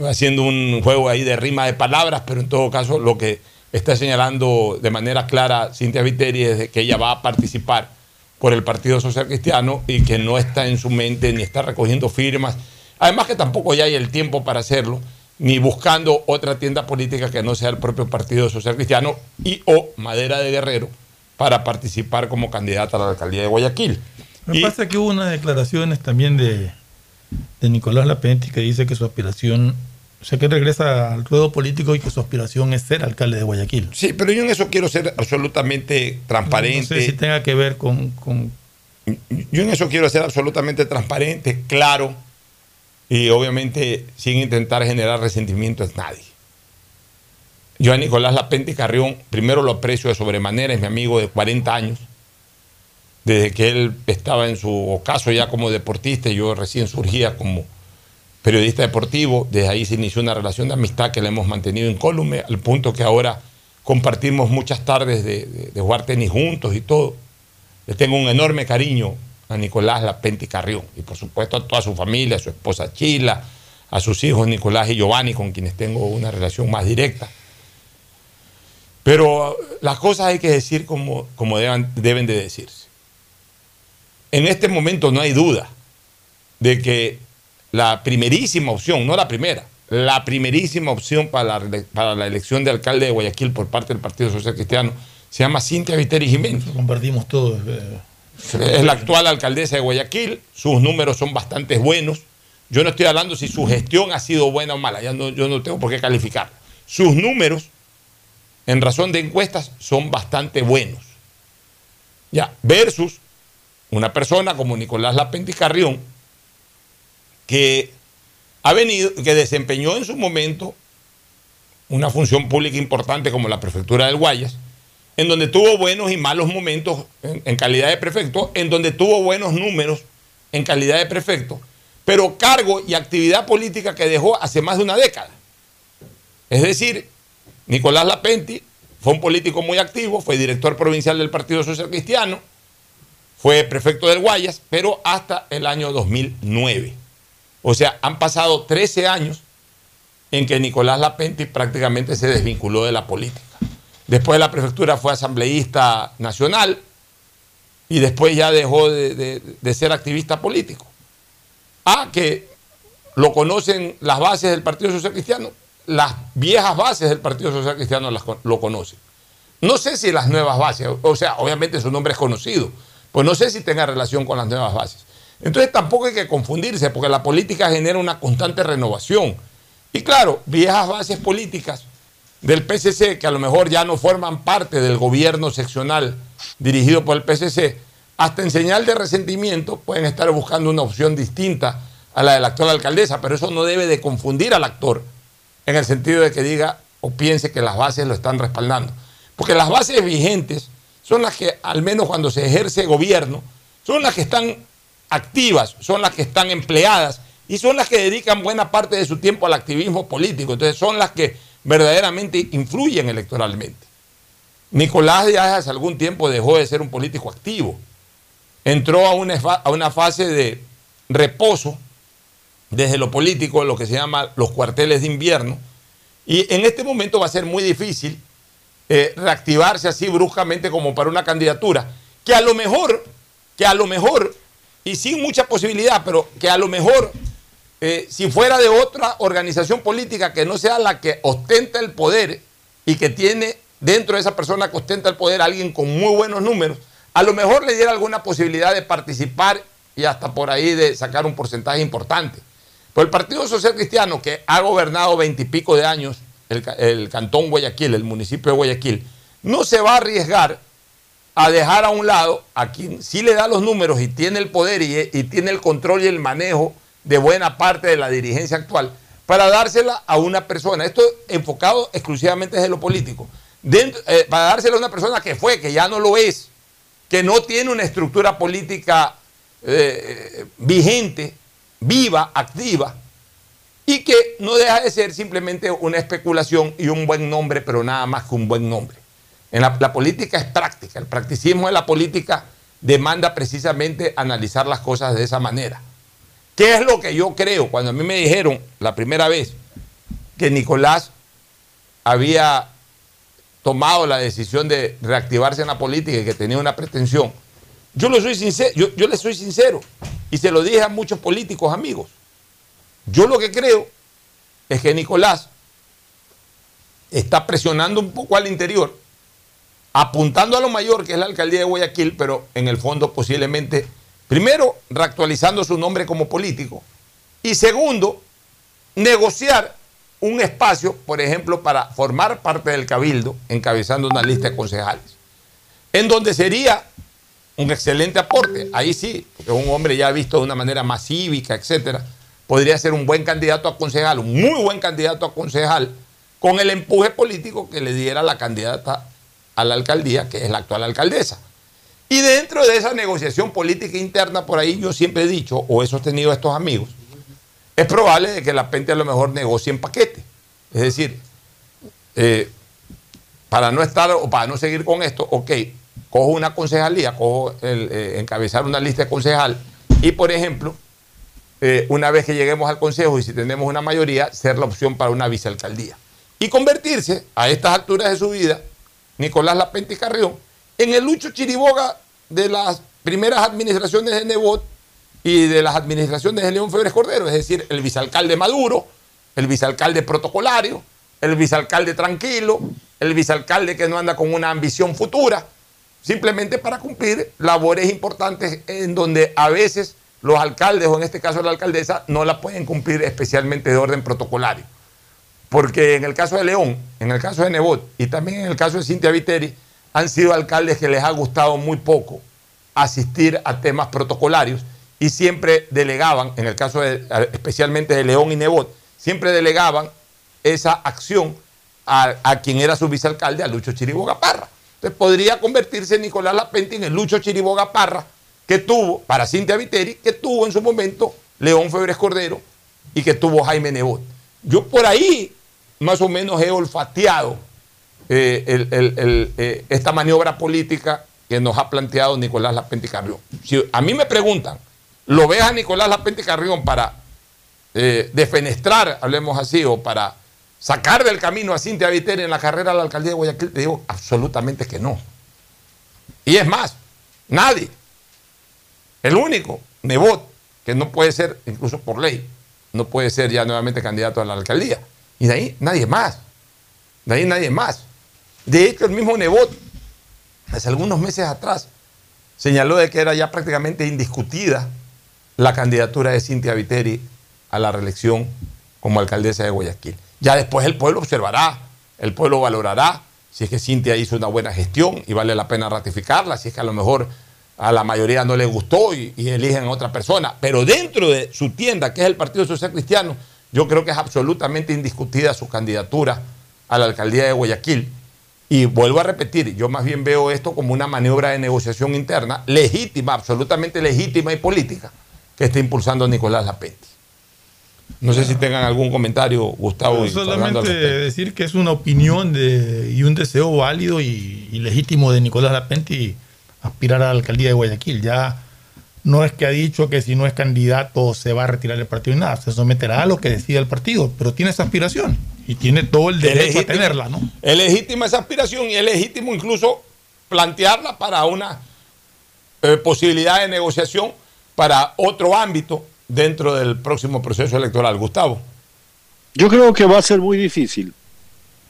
Haciendo un juego ahí de rima de palabras, pero en todo caso lo que está señalando de manera clara Cintia Viteri es que ella va a participar por el Partido Social Cristiano y que no está en su mente ni está recogiendo firmas. Además que tampoco ya hay el tiempo para hacerlo, ni buscando otra tienda política que no sea el propio Partido Social Cristiano y o Madera de Guerrero para participar como candidata a la alcaldía de Guayaquil. Me pasa que hubo unas declaraciones también de, de Nicolás Lapenti que dice que su aspiración O sea que regresa al ruedo político y que su aspiración es ser alcalde de Guayaquil. Sí, pero yo en eso quiero ser absolutamente transparente. No sé si tenga que ver con, con Yo en eso quiero ser absolutamente transparente, claro, y obviamente sin intentar generar resentimiento a nadie. Yo a Nicolás Lapente Carrión, primero lo aprecio de sobremanera, es mi amigo de 40 años, desde que él estaba en su ocaso ya como deportista yo recién surgía como periodista deportivo, desde ahí se inició una relación de amistad que la hemos mantenido en al punto que ahora compartimos muchas tardes de, de, de jugar tenis juntos y todo. Le tengo un enorme cariño a Nicolás Lapenti Carrión y por supuesto a toda su familia, a su esposa Chila, a sus hijos Nicolás y Giovanni, con quienes tengo una relación más directa. Pero las cosas hay que decir como, como deben, deben de decirse. En este momento no hay duda de que la primerísima opción, no la primera, la primerísima opción para la, para la elección de alcalde de Guayaquil por parte del Partido Social Cristiano se llama Cintia Viteri Jiménez. compartimos todos. Eh, Es la actual alcaldesa de Guayaquil, sus números son bastante buenos. Yo no estoy hablando si su gestión ha sido buena o mala, ya no, yo no tengo por qué calificar. Sus números, en razón de encuestas, son bastante buenos. Ya, versus una persona como Nicolás Lapenti Carrión, que ha venido, que desempeñó en su momento una función pública importante como la prefectura del Guayas, en donde tuvo buenos y malos momentos en, en, calidad de prefecto, en donde tuvo buenos números en calidad de prefecto, pero cargo y actividad política que dejó hace más de una década. Es decir, Nicolás Lapenti fue un político muy activo, fue director provincial del Partido Social Cristiano, fue prefecto del Guayas, pero hasta el año 2009. O sea, han pasado 13 años en que Nicolás Lapenti prácticamente se desvinculó de la política. Después de la prefectura fue asambleísta nacional y después ya dejó de, de, ser activista político. Ah, que lo conocen las bases del Partido Social Cristiano, las viejas bases del Partido Social Cristiano las, lo conocen. No sé si las nuevas bases, o sea, obviamente su nombre es conocido, pues no sé si tenga relación con las nuevas bases. Entonces tampoco hay que confundirse, porque la política genera una constante renovación. Y claro, viejas bases políticas del PCC, que a lo mejor ya no forman parte del gobierno seccional dirigido por el PCC, hasta en señal de resentimiento pueden estar buscando una opción distinta a la de la actual alcaldesa, pero eso no debe de confundir al actor en el sentido de que diga o piense que las bases lo están respaldando. Porque las bases vigentes son las que, al menos cuando se ejerce gobierno, son las que están activas, son las que están empleadas y son las que dedican buena parte de su tiempo al activismo político. Entonces son las que verdaderamente influyen electoralmente. Nicolás ya hace algún tiempo dejó de ser un político activo. Entró a una, a una fase de reposo desde lo político, lo que se llama los cuarteles de invierno. Y en este momento va a ser muy difícil eh, reactivarse así bruscamente como para una candidatura, que a lo mejor, que a lo mejor, y sin mucha posibilidad, pero que a lo mejor, eh, si fuera de otra organización política que no sea la que ostenta el poder y que tiene dentro de esa persona que ostenta el poder alguien con muy buenos números, a lo mejor le diera alguna posibilidad de participar y hasta por ahí de sacar un porcentaje importante. Pues el Partido Social Cristiano, que ha gobernado veintipico de años el, cantón Guayaquil, el municipio de Guayaquil, no se va a arriesgar a dejar a un lado a quien sí le da los números y tiene el poder y, tiene el control y el manejo de buena parte de la dirigencia actual, para dársela a una persona. Esto enfocado exclusivamente desde lo político. Eh, para dársela a una persona que fue, que ya no lo es, que no tiene una estructura política eh, vigente, viva, activa, y que no deja de ser simplemente una especulación y un buen nombre, pero nada más que un buen nombre. En la, política es práctica, el practicismo de la política demanda precisamente analizar las cosas de esa manera. ¿Qué es lo que yo creo? Cuando a mí me dijeron la primera vez que Nicolás había tomado la decisión de reactivarse en la política y que tenía una pretensión, yo, lo soy sincero, yo, yo le soy sincero y se lo dije a muchos políticos amigos. Yo lo que creo es que Nicolás está presionando un poco al interior, apuntando a lo mayor, que es la alcaldía de Guayaquil, pero en el fondo posiblemente, primero, reactualizando su nombre como político, y segundo, negociar un espacio, por ejemplo, para formar parte del cabildo, encabezando una lista de concejales, en donde sería un excelente aporte. Ahí sí, porque un hombre ya visto de una manera más cívica, etcétera, podría ser un buen candidato a concejal, un muy buen candidato a concejal, con el empuje político que le diera la candidata a la alcaldía, que es la actual alcaldesa. Y dentro de esa negociación política interna, por ahí yo siempre he dicho, o he sostenido a estos amigos, es probable de que la Pente a lo mejor negocie en paquete. Es decir, eh, para no estar o para no seguir con esto, ok, cojo una concejalía, cojo eh, encabezar una lista de concejal y, por ejemplo, eh, una vez que lleguemos al consejo y si tenemos una mayoría, ser la opción para una vicealcaldía. Y convertirse a estas alturas de su vida, Nicolás Lapente Carrión, en el Lucho Chiriboga de las primeras administraciones de Nebot y de las administraciones de León Febres Cordero, es decir, el vicealcalde Maduro, el vicealcalde protocolario, el vicealcalde tranquilo, el vicealcalde que no anda con una ambición futura, simplemente para cumplir labores importantes en donde a veces los alcaldes, o en este caso la alcaldesa, no la pueden cumplir especialmente de orden protocolario. Porque en el caso de León, en el caso de Nebot y también en el caso de Cintia Viteri, han sido alcaldes que les ha gustado muy poco asistir a temas protocolarios y siempre delegaban, en el caso de, especialmente de León y Nebot, siempre delegaban esa acción a, quien era su vicealcalde, a Lucho Chiriboga Parra. Entonces podría convertirse Nicolás Lapenti en el Lucho Chiriboga Parra que tuvo, para Cintia Viteri, que tuvo en su momento León Febres Cordero y que tuvo Jaime Nebot. Yo por ahí más o menos he olfateado eh, eh, esta maniobra política que nos ha planteado Nicolás Lapenti Carrión. Si a mí me preguntan, lo ves a Nicolás Lapente Carrión para eh, defenestrar, hablemos así, o para sacar del camino a Cintia Viteri en la carrera a la alcaldía de Guayaquil, te digo absolutamente que no. Y es más, nadie, el único, Nebot, que no puede ser, incluso por ley, no puede ser ya nuevamente candidato a la alcaldía. Y de ahí nadie más. De ahí nadie más. De hecho, el mismo Nebot, hace algunos meses atrás, señaló de que era ya prácticamente indiscutida la candidatura de Cintia Viteri a la reelección como alcaldesa de Guayaquil. Ya después el pueblo observará, el pueblo valorará si es que Cintia hizo una buena gestión y vale la pena ratificarla, si es que a lo mejor a la mayoría no le gustó y, eligen a otra persona. Pero dentro de su tienda, que es el Partido Social Cristiano, yo creo que es absolutamente indiscutida su candidatura a la alcaldía de Guayaquil. Y vuelvo a repetir, yo más bien veo esto como una maniobra de negociación interna legítima, absolutamente legítima y política, que está impulsando Nicolás Lapenti. No sé si tengan algún comentario, Gustavo. solamente decir que es una opinión de, y un deseo válido y, legítimo de Nicolás Lapenti aspirar a la alcaldía de Guayaquil. Ya no es que ha dicho que si no es candidato se va a retirar del partido y nada, se someterá a lo que decida el partido, pero tiene esa aspiración y tiene todo el derecho a tenerla, ¿no? Es legítima esa aspiración y es legítimo incluso plantearla para una eh, posibilidad de negociación para otro ámbito dentro del próximo proceso electoral. Gustavo. Yo creo que va a ser muy difícil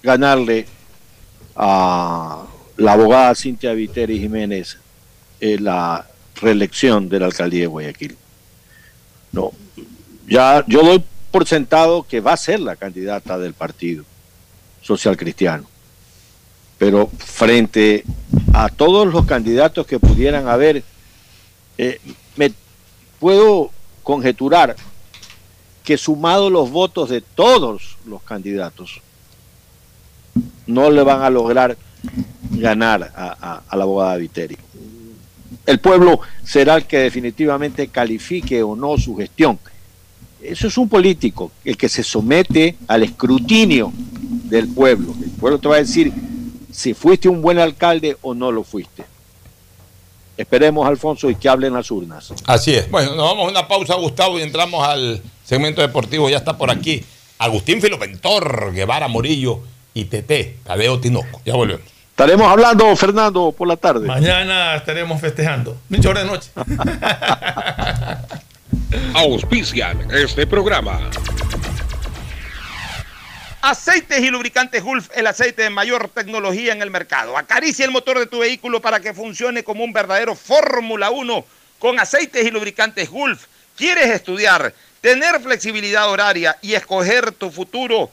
ganarle a la abogada Cintia Viteri Jiménez en la reelección de la alcaldía de Guayaquil. No, ya yo doy por sentado que va a ser la candidata del Partido Social Cristiano. Pero frente a todos los candidatos que pudieran haber, eh, me puedo conjeturar que sumado los votos de todos los candidatos, no le van a lograr ganar a, la abogada Viteri. El pueblo será el que definitivamente califique o no su gestión. Eso es un político, el que se somete al escrutinio del pueblo. El pueblo te va a decir si fuiste un buen alcalde o no lo fuiste. Esperemos, Alfonso, y que hablen las urnas. Así es. Bueno, nos vamos a una pausa, Gustavo, y entramos al segmento deportivo. Ya está por aquí Agustín Filopentor, Guevara Morillo y Tete, Tadeo Tinoco. Ya volvemos. Estaremos hablando, Fernando, por la tarde. Mañana estaremos festejando. Mucha hora de noche. Auspician este programa. Aceites y lubricantes Gulf, el aceite de mayor tecnología en el mercado. Acaricia el motor de tu vehículo para que funcione como un verdadero Fórmula 1 con aceites y lubricantes Gulf. ¿Quieres estudiar, tener flexibilidad horaria y escoger tu futuro?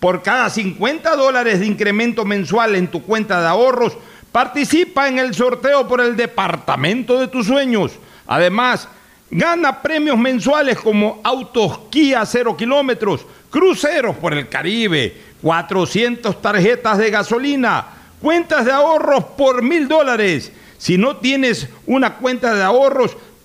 Por cada 50 dólares de incremento mensual en tu cuenta de ahorros, participa en el sorteo por el departamento de tus sueños. Además, gana premios mensuales como autos Kia 0 kilómetros, cruceros por el Caribe, 400 tarjetas de gasolina, cuentas de ahorros por mil dólares. Si no tienes una cuenta de ahorros,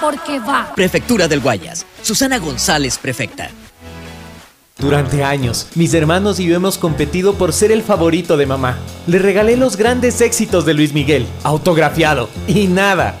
porque va. Prefectura del Guayas. Susana González, prefecta. Durante años, mis hermanos y yo hemos competido por ser el favorito de mamá. Le regalé los grandes éxitos de Luis Miguel, autografiado, y nada.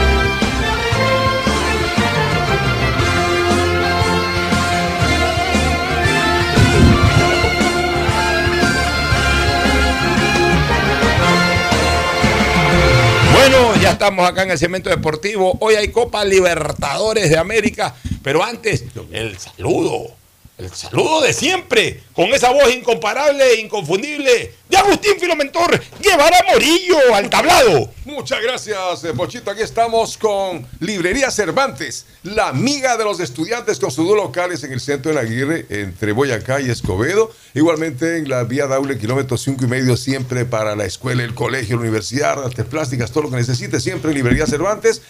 Estamos acá en el cemento deportivo. Hoy hay Copa Libertadores de América, pero antes el saludo, el saludo de siempre, con esa voz incomparable e inconfundible de Agustín Filomentor, llevará Morillo al tablado. Muchas gracias, eh, Pochito. Aquí estamos con Librería Cervantes, la amiga de los estudiantes con sus dos locales en el centro de la Aguirre, entre Boyacá y Escobedo. Igualmente en la vía Daule, kilómetro cinco y medio, siempre para la escuela, el colegio, la universidad, artes plásticas, todo lo que necesite, siempre en Librería Cervantes.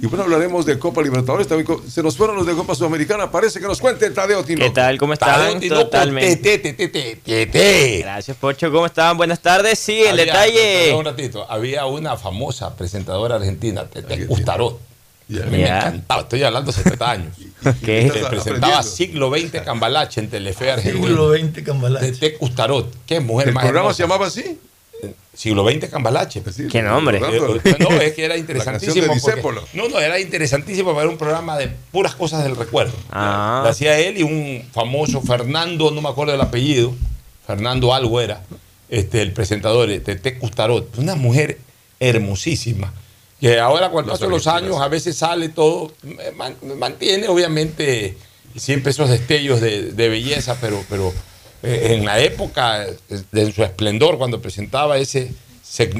Y bueno, hablaremos de Copa Libertadores. También se nos fueron los de Copa Sudamericana. Parece que nos cuente Tadeo Tino. ¿Qué tal? ¿Cómo están? Totalmente. te, te, te, te, te, te. Gracias, Pocho. ¿Cómo están? Buenas tardes. Sí, el Había- detalle. Un ratito, había una famosa presentadora argentina, Tete Custarot. A mí me encantaba, estoy hablando de 70 años. ¿Qué? Que presentaba siglo XX Cambalache en Telefe Argentina. Siglo XX Cambalache. Tete Custarot. Qué mujer ¿El más programa hermosa. se llamaba así? Siglo XX Cambalache. ¿Qué nombre? Eh, No, es que era interesantísimo. porque- no, no, era interesantísimo para un programa de puras cosas del recuerdo. Ah. Lo hacía él y un famoso Fernando, no me acuerdo el apellido, Fernando algo era, este, el presentador, Tete Custarot. Una mujer hermosísima. Que ahora cuando pasan los años a veces sale todo, eh, man- mantiene obviamente siempre esos destellos de, de belleza, pero, pero en la época, eh, de, su esplendor, cuando presentaba ese,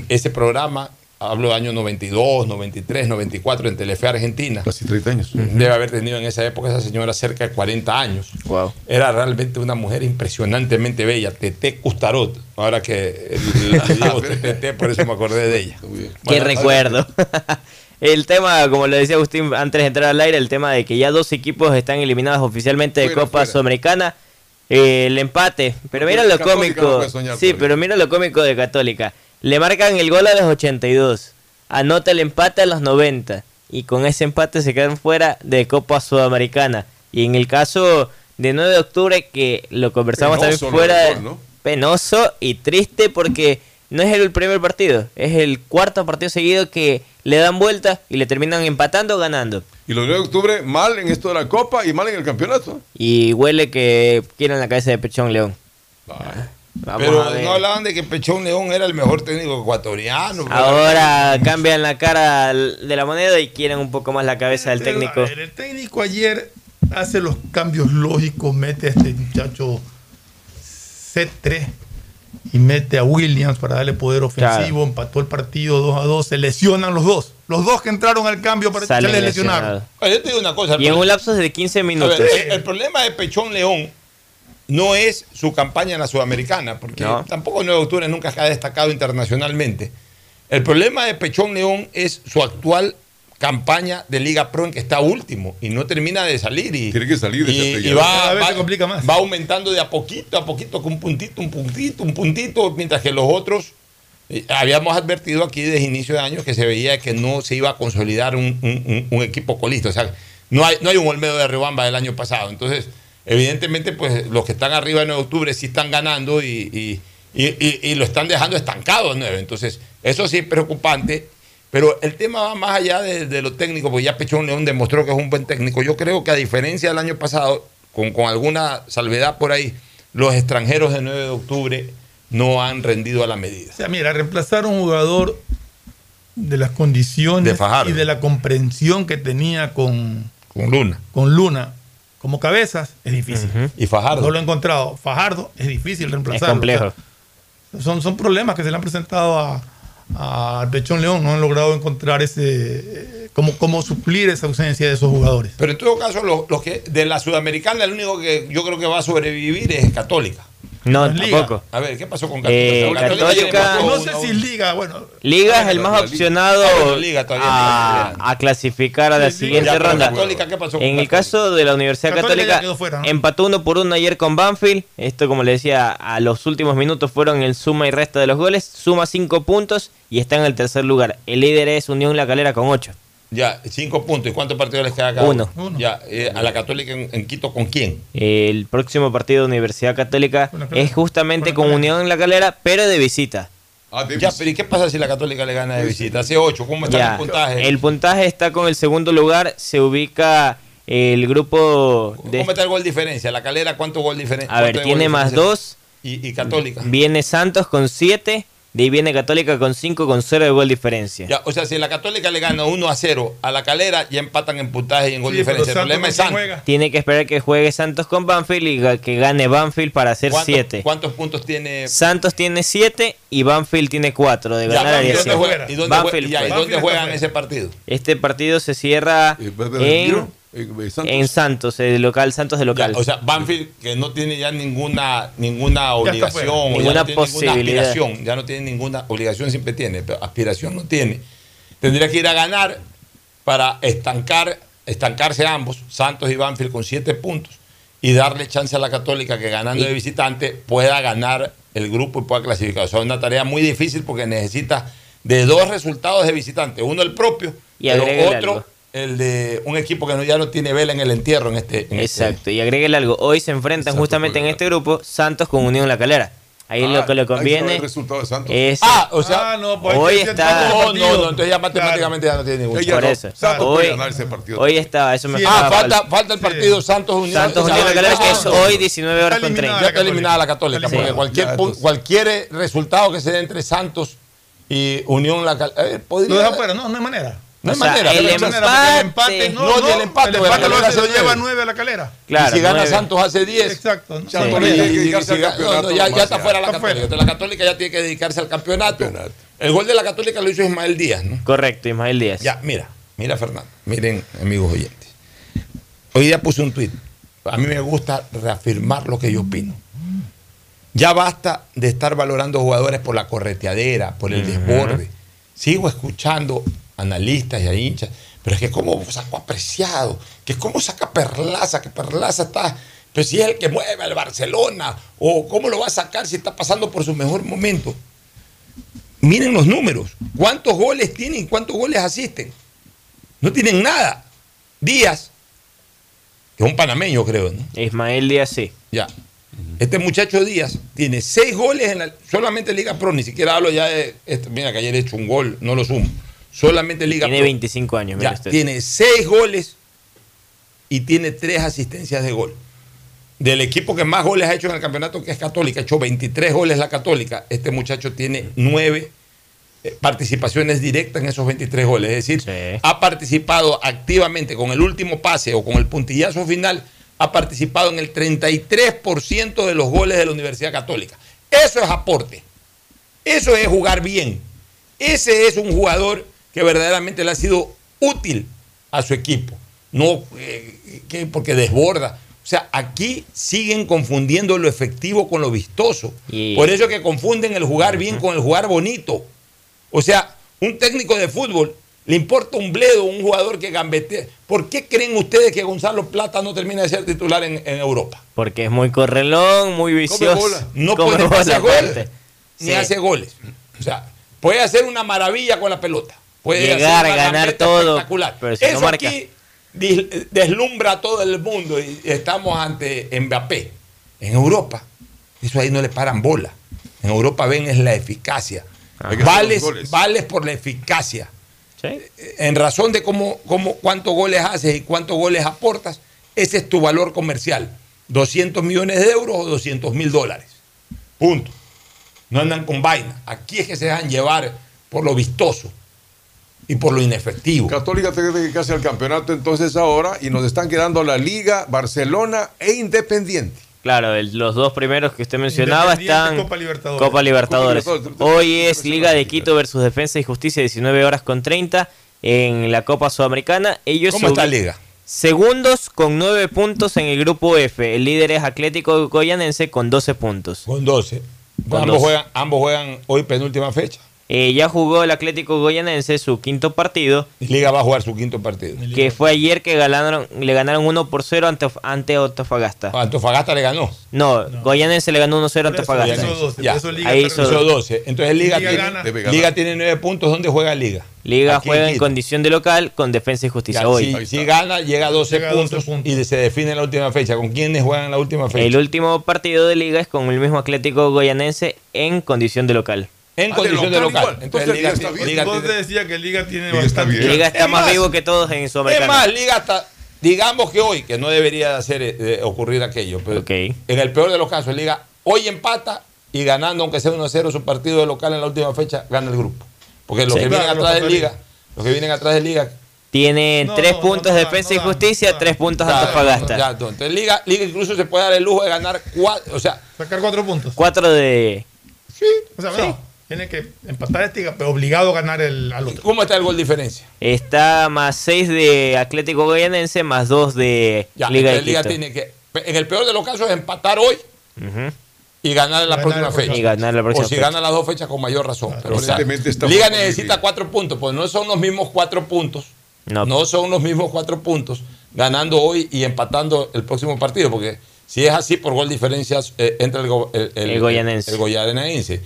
ese programa, hablo de año 92, 93, 94 en Telefe Argentina. Casi 30 años. Debe haber tenido en esa época esa señora cerca de 40 años. Wow. Era realmente una mujer impresionantemente bella, Tete Custarot. Ahora que digo Tete, por eso me acordé de ella. Qué Bueno, recuerdo. el tema, como le decía Agustín antes de entrar al aire, el tema de que ya dos equipos están eliminados oficialmente de Fuera, Copa fuera. Sudamericana. Eh, el empate, pero mira lo Católica cómico. soñar sí, pero mira lo cómico de Católica. Le marcan el gol a los 82. Anota el empate a los 90. Y con ese empate se quedan fuera de Copa Sudamericana. Y en el caso de 9 de octubre, que lo conversamos Penoso también fuera. Penoso y triste porque no es el primer partido. Es el cuarto partido seguido que le dan vuelta y le terminan empatando o ganando. Y los 9 de octubre mal en esto de la Copa y mal en el campeonato. Y huele que quieren la cabeza de Pechón León. Vamos Pero no hablaban de que Pechón León era el mejor técnico ecuatoriano. Ahora cambian la cara de la moneda y quieren un poco más la cabeza del técnico. A ver, el técnico ayer hace los cambios lógicos, mete a este muchacho C3 y mete a Williams para darle poder ofensivo, empató el partido 2 a 2, se lesionan los dos. Los dos que entraron al cambio para se le lesionaron. Oye, yo te digo una cosa. el Y en un lapso de 15 A minutos. ver, el, el problema de Pechón León no es su campaña en la Sudamericana, porque No. tampoco 9 de octubre nunca se ha destacado internacionalmente. El problema de Pechón León es su actual campaña de Liga Pro en que está último y no termina de salir y, Tiene que salir de y, y va, Cada vez va- se complica más. va aumentando de a poquito a poquito con un puntito, un puntito, un puntito, mientras que los otros habíamos advertido aquí desde inicio de año que se veía que no se iba a consolidar un, un- equipo colista. O sea, no hay, no hay un Olmedo de Riobamba del año pasado. Entonces, evidentemente, pues los que están arriba en 9 de octubre sí están ganando y- y- y lo están dejando estancado en 9. Entonces, eso sí es preocupante. Pero el tema va más allá de, de lo técnico, porque ya Pechón León demostró que es un buen técnico. Yo creo que a diferencia del año pasado, con, con alguna salvedad por ahí, los extranjeros de 9 de octubre no han rendido a la medida. O sea, mira, reemplazar a un jugador de las condiciones De y de la comprensión que tenía con, Con Luna. con Luna como cabezas es difícil. Y Fajardo. No lo he encontrado. Fajardo es difícil reemplazarlo. Es complejo. O sea, son, son problemas que se le han presentado a, al Pechón León. No han logrado encontrar ese eh, cómo, cómo suplir esa ausencia de esos jugadores. Pero en todo caso, los, los que de la Sudamericana, el único que yo creo que va a sobrevivir es Católica. No, No es liga. tampoco. A ver, ¿qué pasó con Eh, Católica? Católica- No sé si Liga, bueno, Liga es el más opcionado Ah, a, clasificar a la siguiente Ya, ronda. Católica, ¿qué pasó con En el caso de la Universidad Católica ya Católica, quedó fuera, ¿no? empató uno por uno ayer con Banfield. Esto, como le decía, a los últimos minutos fueron el suma y resta de los goles. Suma cinco puntos y está en el tercer lugar. El líder es Unión La Calera con ocho. Ya, cinco puntos. ¿Y cuántos partidos les queda a cada Uno. uno? Ya, eh, a la Católica en, en Quito, ¿con quién? El próximo partido de Universidad Católica es justamente Con Unión La Calera, pero de visita. Ah, de Ya, visita. pero ¿y qué pasa si la Católica le gana de visita? Hace ocho. ¿Cómo está Ya, el puntaje? el puntaje está con el segundo lugar. Se ubica el grupo de... ¿Cómo está el gol diferencia? ¿La Calera cuánto gol diferencia? A ver, tiene más dos. Y, y Católica. Viene Santos con 7. De ahí viene Católica con 5 con 0 de gol diferencia. Ya, o sea, si la Católica le gana 1 a 0 a la Calera, ya empatan en puntaje y en gol Sí, diferencia. El Santos problema ¿con es Santos. juega? Tiene que esperar que juegue Santos con Banfield y que gane Banfield para hacer ¿Cuántos- 7. ¿Cuántos puntos tiene? Santos tiene 7 y Banfield tiene 4. De Ya, ganar ¿y haría dónde juega- ¿Y dónde, Banfield jue- ya, ¿y dónde juegan ese partido? Este partido se cierra Eh, ¿va a haber en, tiro? Santos. en Santos, el local, Santos de local. Ya, o sea, Banfield que no tiene ya ninguna ninguna obligación, o ya Ninguna no tiene posibilidad. ninguna aspiración, ya no tiene ninguna obligación siempre tiene, pero aspiración no tiene. Tendría que ir a ganar para estancar estancarse ambos, Santos y Banfield con siete puntos y darle chance a la Católica que ganando de visitante pueda ganar el grupo y pueda clasificar. O sea, es una tarea muy difícil porque necesita de dos resultados de visitante, uno el propio Y pero otro algo. El de un equipo que no, ya no tiene vela en el entierro en este. en este- Exacto, y agréguele algo. Hoy se enfrentan justamente en este grupo Santos con Unión La Calera. Ahí Ah, lo que le conviene el resultado de Santos. es... Ah, o sea, Ah, no, pues hoy está- hacer no, no, no, entonces ya matemáticamente ya no tiene ningún por no. eso. Santos Hoy- puede ganar ese partido. Hoy está, eso me Ah, faltaba. falta, falta el partido Santos Unión. Santos Unión La Calera, que es hoy 19 horas con 30. Ya eliminada. está eliminada la Católica, Está porque cualquier, Ya, pu- entonces. cualquier resultado que se dé entre Santos y Unión La Calera. eh, podría- Lo deja fuera, no, no hay manera. No hay sea, manera. el el empate, no, No, no, el empate, el empate lo, hace- lleva. 9 a la calera. Claro, y si gana nueve. Santos hace 10. Exacto. Ya, Sí. por Tiene ahí, que y dedicarse si al gana- campeonato no, no, ya, nomás, ya está fuera la Está Católica. fuera. La Católica ya tiene que dedicarse al campeonato. Campeonato. El gol de la Católica lo hizo Ismael Díaz, ¿no? Correcto, Ismael Díaz. Ya, mira, mira Fernando, miren amigos oyentes. Hoy día puse un tuit. A mí me gusta reafirmar lo que yo opino. Ya basta de estar valorando jugadores por la correteadera, por el desborde. Sigo escuchando analistas y a hinchas, pero es que cómo sacó apreciado, que cómo saca Perlaza, que Perlaza está, pero si es el que mueve al Barcelona, o cómo lo va a sacar si está pasando por su mejor momento. Miren los números, cuántos goles tienen cuántos goles asisten. No tienen nada. Díaz, que es un panameño creo, ¿no? Ismael Díaz sí. Ya. Este muchacho Díaz tiene seis goles en la, solamente Liga Pro, ni siquiera hablo ya de. este, mira, que ayer he hecho un gol, no lo sumo. Solamente Liga Tiene Pro. 25 años, Ya, usted. tiene seis goles y tiene tres asistencias de gol. Del equipo que más goles ha hecho en el campeonato, que es Católica, ha hecho 23 goles la Católica. Este muchacho tiene nueve eh, participaciones directas en esos 23 goles. Es decir, ha participado activamente con el último pase o con el puntillazo final, ha participado en el 33% de los goles de la Universidad Católica. Eso es aporte. Eso es jugar bien. Ese es un jugador que verdaderamente le ha sido útil a su equipo. No eh, que porque desborda. O sea, aquí siguen confundiendo lo efectivo con lo vistoso. Por eso es que confunden el jugar bien con el jugar bonito. O sea, un técnico de fútbol le importa un bledo un jugador que gambetea. ¿Por qué creen ustedes que Gonzalo Plata no termina de ser titular en, en Europa? Porque es muy correlón, muy vicioso. No puede hacer goles. Ni hace goles. O sea, puede hacer una maravilla con la pelota. Puede Llegar a ganar todo, espectacular. pero si no Eso marca. aquí deslumbra a todo el mundo y estamos ante Mbappé. En Europa, eso ahí no le paran bola. En Europa ven es la eficacia. Vales, vales por la eficacia. En razón de cómo, cómo, cuántos goles haces y cuántos goles aportas, ese es tu valor comercial. 200 millones de euros o 200 mil dólares. Punto. No andan con vaina. Aquí es que se dejan llevar por lo vistoso y por lo inefectivo. Católica tiene que dedicarse al campeonato entonces ahora y nos están quedando la Liga, Barcelona e Independiente. Claro, el- los dos primeros que usted mencionaba están Copa Libertadores. Copa Libertadores. Copa Libertadores. Hoy es Liga de Quito versus Defensa y Justicia, 19 horas con 30 en la Copa Sudamericana. Ellos ¿Cómo está Liga? Segundos con 9 puntos en el grupo F. El líder es Atlético Goyanense con 12 puntos. Con 12. Con ambos, 12. juegan, ambos juegan hoy penúltima fecha. Eh, ya jugó el Atlético Goyanense su quinto partido. Liga va a jugar su quinto partido. Que fue ayer que ganaron, le ganaron 1 por 0 ante, ante Antofagasta. Antofagasta le ganó. No, Goyanense le ganó 1-0 a Antofagasta. Ya. Ahí hizo, Hizo 12. Entonces Liga, Liga tiene, gana. Liga tiene 9 puntos. ¿Dónde juega Liga? Liga Aquí juega en condición de local con Defensa y Justicia Ya, hoy. si, si gana, llega a 12, Llega a 12 puntos, y se define en la última fecha. ¿Con quiénes juegan en la última fecha? El último partido de liga es con el mismo Atlético Goyanense en condición de local. En Ah, condición de de local. Entonces, Entonces, Liga, Liga está bien. Liga Vos tiene- decía que Liga tiene Liga está bastante. bien. Liga está Es más, más- vivo que todos en Es Sudamericana. más, Liga hasta, digamos que hoy, que no debería de hacer, eh, ocurrir aquello, pero en el peor de los casos, Liga hoy empata y ganando, aunque sea 1-0 su partido de local en la última fecha, gana el grupo. Porque los Sí. que vienen atrás de Liga, los que vienen atrás de Liga, Tiene No, tres no puntos da, Defensa no y Justicia, no tres puntos ya, Antofagasta. ya, entonces Liga, Liga incluso se puede dar el lujo de ganar cuatro, o sea, Sacar cuatro puntos. Cuatro de. O sea, no, tiene que empatar este, pero obligado a ganar el, al otro. ¿cómo está el gol diferencia? Está más seis de Atlético Goyanense, más dos de Ya, Liga de Liga tiene que, en el peor de los casos, empatar hoy y ganar en la Ganar próxima la próxima fecha. Y ganar la próxima o si fecha. gana las dos fechas con mayor razón. Pero, o sea, Liga necesita cuatro puntos, pues no son los mismos cuatro puntos. No. No son los mismos cuatro puntos ganando hoy y empatando el próximo partido, porque si es así, por gol diferencias eh, entra el, go- el, El goyanense. el goyanense.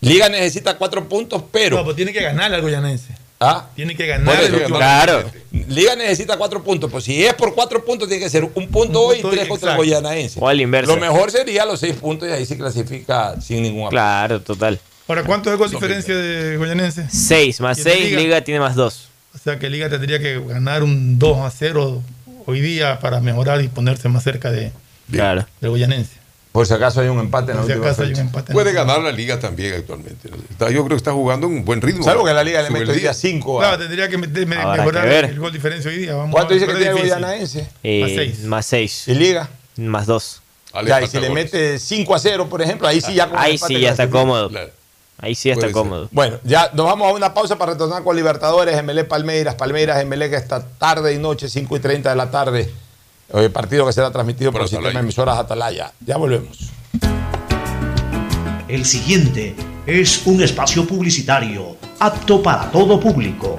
Liga necesita cuatro puntos, pero. No, pues tiene que ganar al Goyanense. ¿ah? Tiene que ganar el. Claro. Liga necesita cuatro puntos, pues si es por cuatro puntos, tiene que ser un punto Un hoy y tres contra el exacto. goyanense. O al inverso. Lo mejor sería los seis puntos y ahí se clasifica sin ningún apoyo. Claro, total. Ahora, ¿cuánto es gol diferencia de Goyanense? Seis más ¿Y de seis, Liga? Liga tiene más dos. O sea que Liga tendría que ganar un 2 a 0 hoy día para mejorar y ponerse más cerca de, Claro. del Goyanense. Por si acaso hay un empate en la Por si última acaso hay un fecha. empate. Puede ganar la Liga también actualmente. Está- yo creo que está jugando en un buen ritmo. Salvo que la Liga le mete el hoy día día. 5. Claro, tendría que meter- me- Habrá mejorar que el gol diferencia hoy día. Vamos ¿Cuánto a- dice que tiene el goyanaense? Eh, Más seis. Más seis. ¿Y Liga? Más dos. Ah, le Ya, y si le mete 5 a 0, por ejemplo, ahí sí ya Ahí sí ya está cómodo. Claro. Ahí sí está Puede ser. cómodo. Bueno, ya nos vamos a una pausa para retornar con Libertadores, MLE Palmeiras, Palmeiras, MLE que esta tarde y noche, 5 y 30 de la tarde, el partido que será transmitido por, el sistema de emisoras Atalaya. Ya volvemos. El siguiente es un espacio publicitario apto para todo público.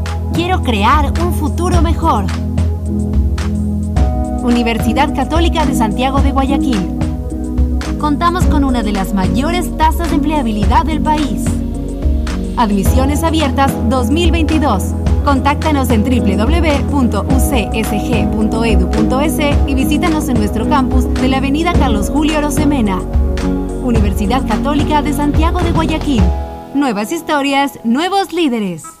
Quiero crear un futuro mejor. Universidad Católica de Santiago de Guayaquil. Contamos con una de las mayores tasas de empleabilidad del país. Admisiones abiertas 2022. Contáctanos en www.ucsg.edu.es y visítanos en nuestro campus de la Avenida Carlos Julio Rosemena. Universidad Católica de Santiago de Guayaquil. Nuevas historias, nuevos líderes.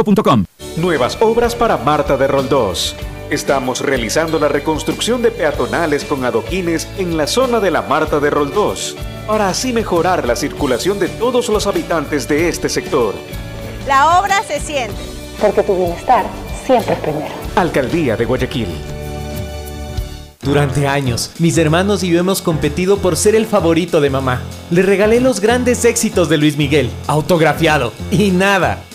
Nuevas obras para Marta de Roldós. Estamos realizando la reconstrucción de peatonales con adoquines en la zona de la Marta de Roldós, para así mejorar la circulación de todos los habitantes de este sector. La obra se siente. Porque tu bienestar siempre es primero. Alcaldía de Guayaquil. Durante años, mis hermanos y yo hemos competido por ser el favorito de mamá. Le regalé los grandes éxitos de Luis Miguel, autografiado, y nada.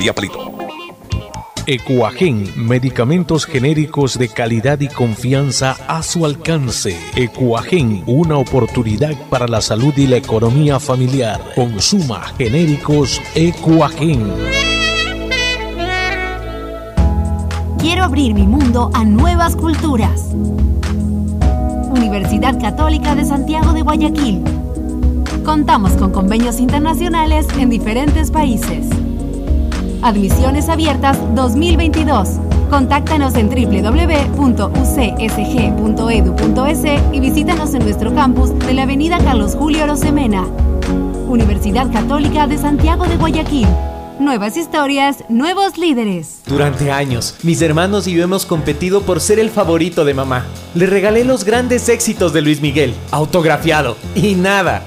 Mueblería Palito. Ecuagen, medicamentos genéricos de calidad y confianza a su alcance. Ecuagen, una oportunidad para la salud y la economía familiar. Consuma genéricos Ecuagen. Quiero abrir mi mundo a nuevas culturas. Universidad Católica de Santiago de Guayaquil. Contamos con convenios internacionales en diferentes países. Admisiones abiertas 2022. Contáctanos en www.ucsg.edu.es y visítanos en nuestro campus de la Avenida Carlos Julio Rosemena. Universidad Católica de Santiago de Guayaquil. Nuevas historias, nuevos líderes. Durante años, mis hermanos y yo hemos competido por ser el favorito de mamá. Le regalé los grandes éxitos de Luis Miguel, autografiado, y nada.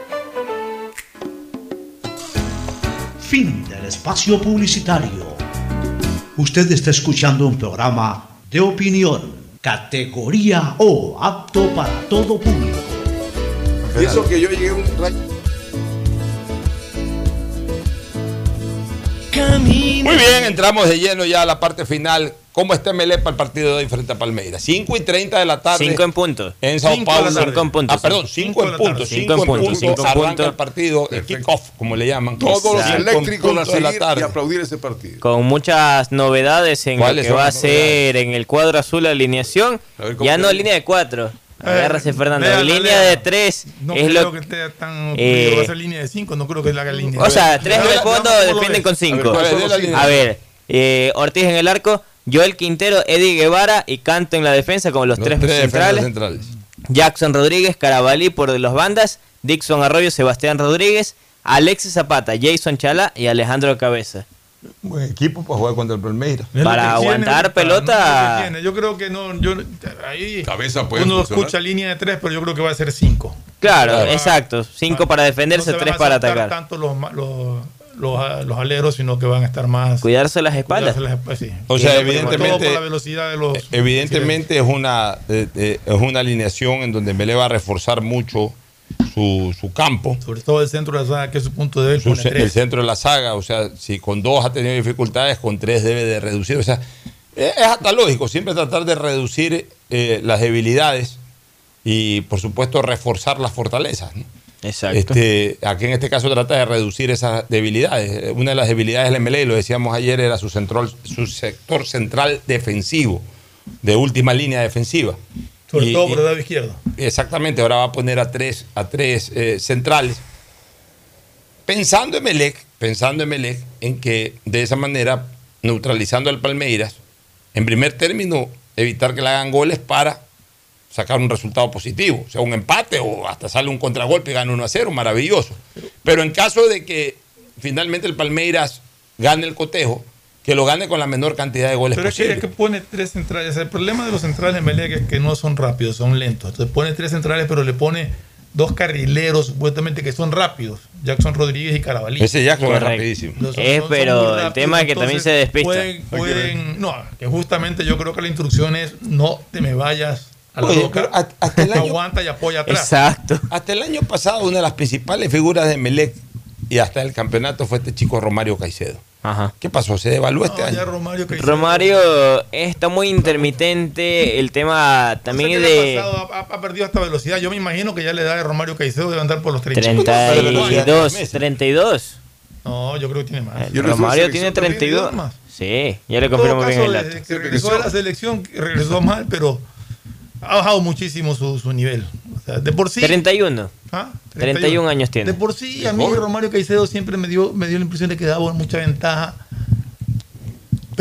Fin del espacio publicitario. Usted está escuchando un programa de opinión, categoría O, apto para todo público. Y eso que yo llegué un rayo. Muy bien, entramos de lleno ya a la parte final. ¿Cómo está Melé para el partido de hoy frente a Palmeiras? 5 y 30 de la tarde. 5 en punto. En Sao Cinco Paulo. de la tarde. Cinco en punto, Ah, perdón, 5 en de punto. tarde. 5 Cinco en punto, cinco en Arranca punto. el partido, el kick-off, como le llaman. Todos los eléctricos a de la seguir y tarde. aplaudir ese partido. Con muchas novedades en lo ¿Cuáles que va a ser en el cuadro azul la alineación. ver, ¿cómo Ya no línea de cuatro. Agárrase, Fernando. léala, línea léala. de tres No es creo lo que esté tan Eh. Va a ser línea de 5, no creo que la haga línea O sea, tres A en ver, el fondo defienden con cinco. ¿cuáles son los cinco? A ver, eh, Ortiz en el arco, Joel Quintero, Eddie Guevara y Canto en la defensa como los, Los tres, tres centrales. centrales. Jackson Rodríguez, Carabalí por los bandas, Dixon Arroyo, Sebastián Rodríguez, Alexis Zapata, Jason Chala y Alejandro Cabeza. Buen equipo para jugar contra el Palmeiras. Para tiene, aguantar pelota. no. Yo creo que no. Yo, ahí Cabeza puede uno funcionar. escucha línea de 3, pero yo creo que va a ser 5. Claro, exacto. Cinco para defenderse, no se tres van a para atacar. tanto los, los, los aleros, sino que van a estar más. Cuidarse las espaldas. cuidarse las espaldas, sí. O sea, evidentemente- por la velocidad de los. Evidentemente es una, eh, eh, es una alineación en donde Melé va a reforzar mucho su, su campo. Sobre todo el centro de la saga, que es su punto débil. su el centro de la saga, o sea, si con dos ha tenido dificultades, con tres debe de reducir. O sea, es, es hasta lógico, siempre tratar de reducir eh, las debilidades y, por supuesto, reforzar las fortalezas. ¿no? Exacto. Este, aquí en este caso trata de reducir esas debilidades. Una de las debilidades del MLE, lo decíamos ayer, era su, central, su sector central defensivo, de última línea defensiva. Sobre Y- todo por el lado izquierdo. Exactamente, ahora va a poner a tres, a tres eh, centrales. Pensando en Melec, pensando en Melec, en que de esa manera, neutralizando al Palmeiras, en primer término, evitar que le hagan goles para sacar un resultado positivo, sea un empate o hasta sale un contragolpe y gana 1 a 0, maravilloso. Pero en caso de que finalmente el Palmeiras gane el cotejo, que lo gane con la menor cantidad de goles Pero es que, posible. es que pone tres centrales. El problema de los centrales de Melec es que no son rápidos, son lentos. Entonces pone tres centrales, pero le pone dos carrileros supuestamente que son rápidos. Jackson Rodríguez y Carabalí. Ese Jackson es rapidísimo. Son- Es, son pero el tema es que también se despista. Pueden, pueden- no, que justamente yo creo que la instrucción es no te me vayas a la Oye, pero hasta- hasta el año- Aguanta y apoya atrás. Exacto. Hasta el año pasado, una de las principales figuras de Melec y hasta el campeonato fue este chico Romario Caicedo. Ajá. ¿Qué pasó? ¿Se devaluó este No, año? Romario Romario está muy intermitente. El tema también ¿qué es le ha de pasado? Ha, ha perdido hasta velocidad. Yo me imagino que ya le da de Romario Caicedo debe andar por los 30. 32. 32. No, yo creo que tiene más. Romario tiene 32. más. Sí, ya le confirmo bien el dato. desde que regresó a la selección, regresó mal, pero ha bajado muchísimo su, su nivel. O sea, de por sí. 31. ¿Ah? 31 años tiene. De por sí, a mí Romario Caicedo siempre me dio, me dio la impresión de que daba mucha ventaja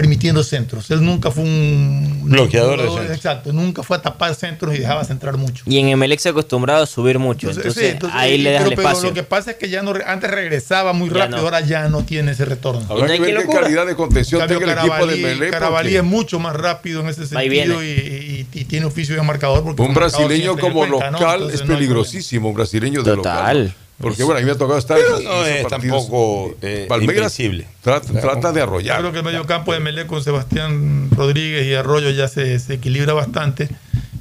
permitiendo centros. Él nunca fue un Bloqueador de centros. Exacto, nunca fue a tapar centros y dejaba centrar mucho. Y en Emelec se ha acostumbrado a subir mucho. Entonces, sí, entonces, ahí y- le das pero, el pero espacio. lo que pasa es que ya no antes regresaba muy Ya rápido, no. ahora ya no tiene ese retorno. Habrá que ver qué calidad de contención tenga el equipo de Melé. Carabalí es mucho más rápido en ese sentido y, y- y tiene oficio de marcador. Porque Un brasileño como le cuenta, ¿no? local Entonces es no peligrosísimo, un brasileño de Total. local. Porque bueno, a mí me ha tocado estar Pero en no es partidos. tampoco eh, Palmeiras trata, trata de Yo arrollar. creo que el medio campo de Melé con Sebastián Rodríguez y Arroyo ya se, se equilibra bastante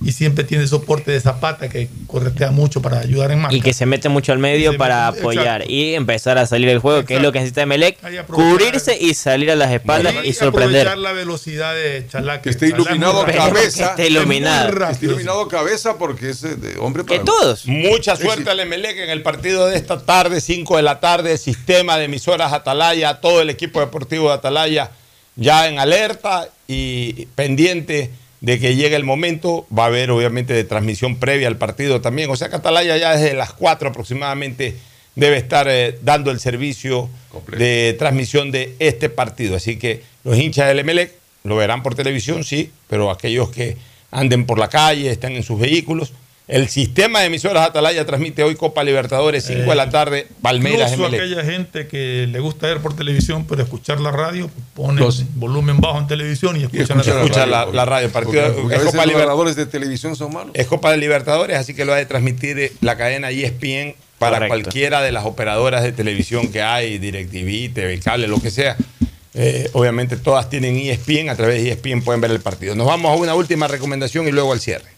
y siempre tiene soporte de Zapata que corretea mucho para ayudar en marca. Y que se mete mucho al medio para mete- apoyar exacto. y empezar a salir del juego, que es lo que necesita Melec. Cubrirse y salir a las espaldas y, sorprender. aprovechar la velocidad de Chalá. Que esté iluminado cabeza. que esté iluminado. Que esté iluminado cabeza porque es eh, de hombre para. Mucha suerte al Emelec en el partido de esta tarde, 5 de la tarde, sistema de emisoras Atalaya, todo el equipo deportivo de Atalaya ya en alerta y pendiente de que llegue el momento. Va a haber obviamente de transmisión previa al partido también. O sea que Atalaya ya desde las 4 aproximadamente debe estar eh, dando el servicio de transmisión de este partido. Así que los hinchas del Emelec lo verán por televisión, sí, pero aquellos que anden por la calle, están en sus vehículos. El sistema de emisoras Atalaya transmite hoy Copa Libertadores, 5 de la tarde, Palmeiras Incluso aquella gente que le gusta ver por televisión, pero escuchar la radio, pone volumen bajo en televisión y escucha, escucha la, escucha radio. la, la radio. El partido Porque- porque a es, veces Copa los Liber- narradores de televisión son malos. es Copa de Libertadores, así que lo ha de transmitir eh, la cadena ESPN para Correcto. cualquiera de las operadoras de televisión que hay, DirecTV, TV Cable, lo que sea. Eh, obviamente todas tienen ESPN, a través de ESPN pueden ver el partido. Nos vamos a una última recomendación y luego al cierre.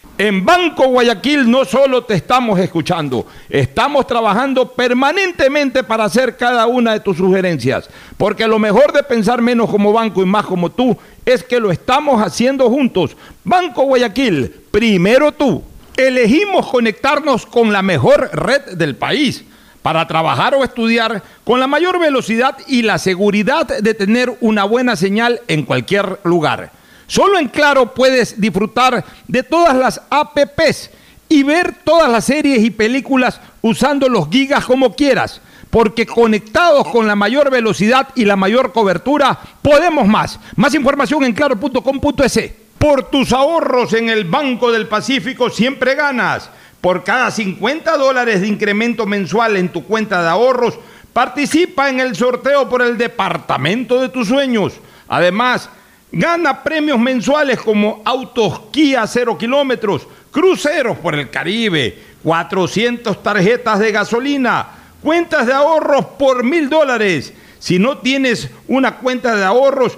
En Banco Guayaquil no solo te estamos escuchando, estamos trabajando permanentemente para hacer cada una de tus sugerencias, porque lo mejor de pensar menos como banco y más como tú es que lo estamos haciendo juntos. Banco Guayaquil, primero tú. Elegimos conectarnos con la mejor red del país para trabajar o estudiar con la mayor velocidad y la seguridad de tener una buena señal en cualquier lugar. Solo en Claro puedes disfrutar de todas las APPs y ver todas las series y películas usando los gigas como quieras, porque conectados con la mayor velocidad y la mayor cobertura, podemos más. Más información en claro.com.es. Por tus ahorros en el Banco del Pacífico siempre ganas. Por cada 50 dólares de incremento mensual en tu cuenta de ahorros, participa en el sorteo por el departamento de tus sueños. Además, gana premios mensuales como autos Kia 0 kilómetros, cruceros por el Caribe, 400 tarjetas de gasolina, cuentas de ahorros por mil dólares, Si no tienes una cuenta de ahorros,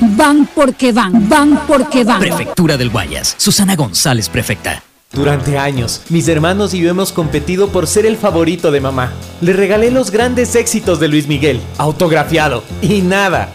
Van porque van, van porque van. Prefectura del Guayas, Susana González, prefecta. Durante años, mis hermanos y yo hemos competido por ser el favorito de mamá. Le regalé los grandes éxitos de Luis Miguel, autografiado, y nada.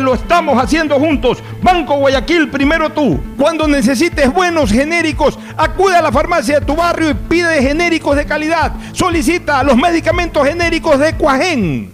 lo estamos haciendo juntos. Banco Guayaquil, primero tú. Cuando necesites buenos genéricos, acude a la farmacia de tu barrio y pide genéricos de calidad. Solicita los medicamentos genéricos de Cuajén.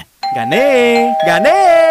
¡Gané! ¡Gané!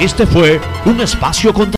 Este fue un espacio contra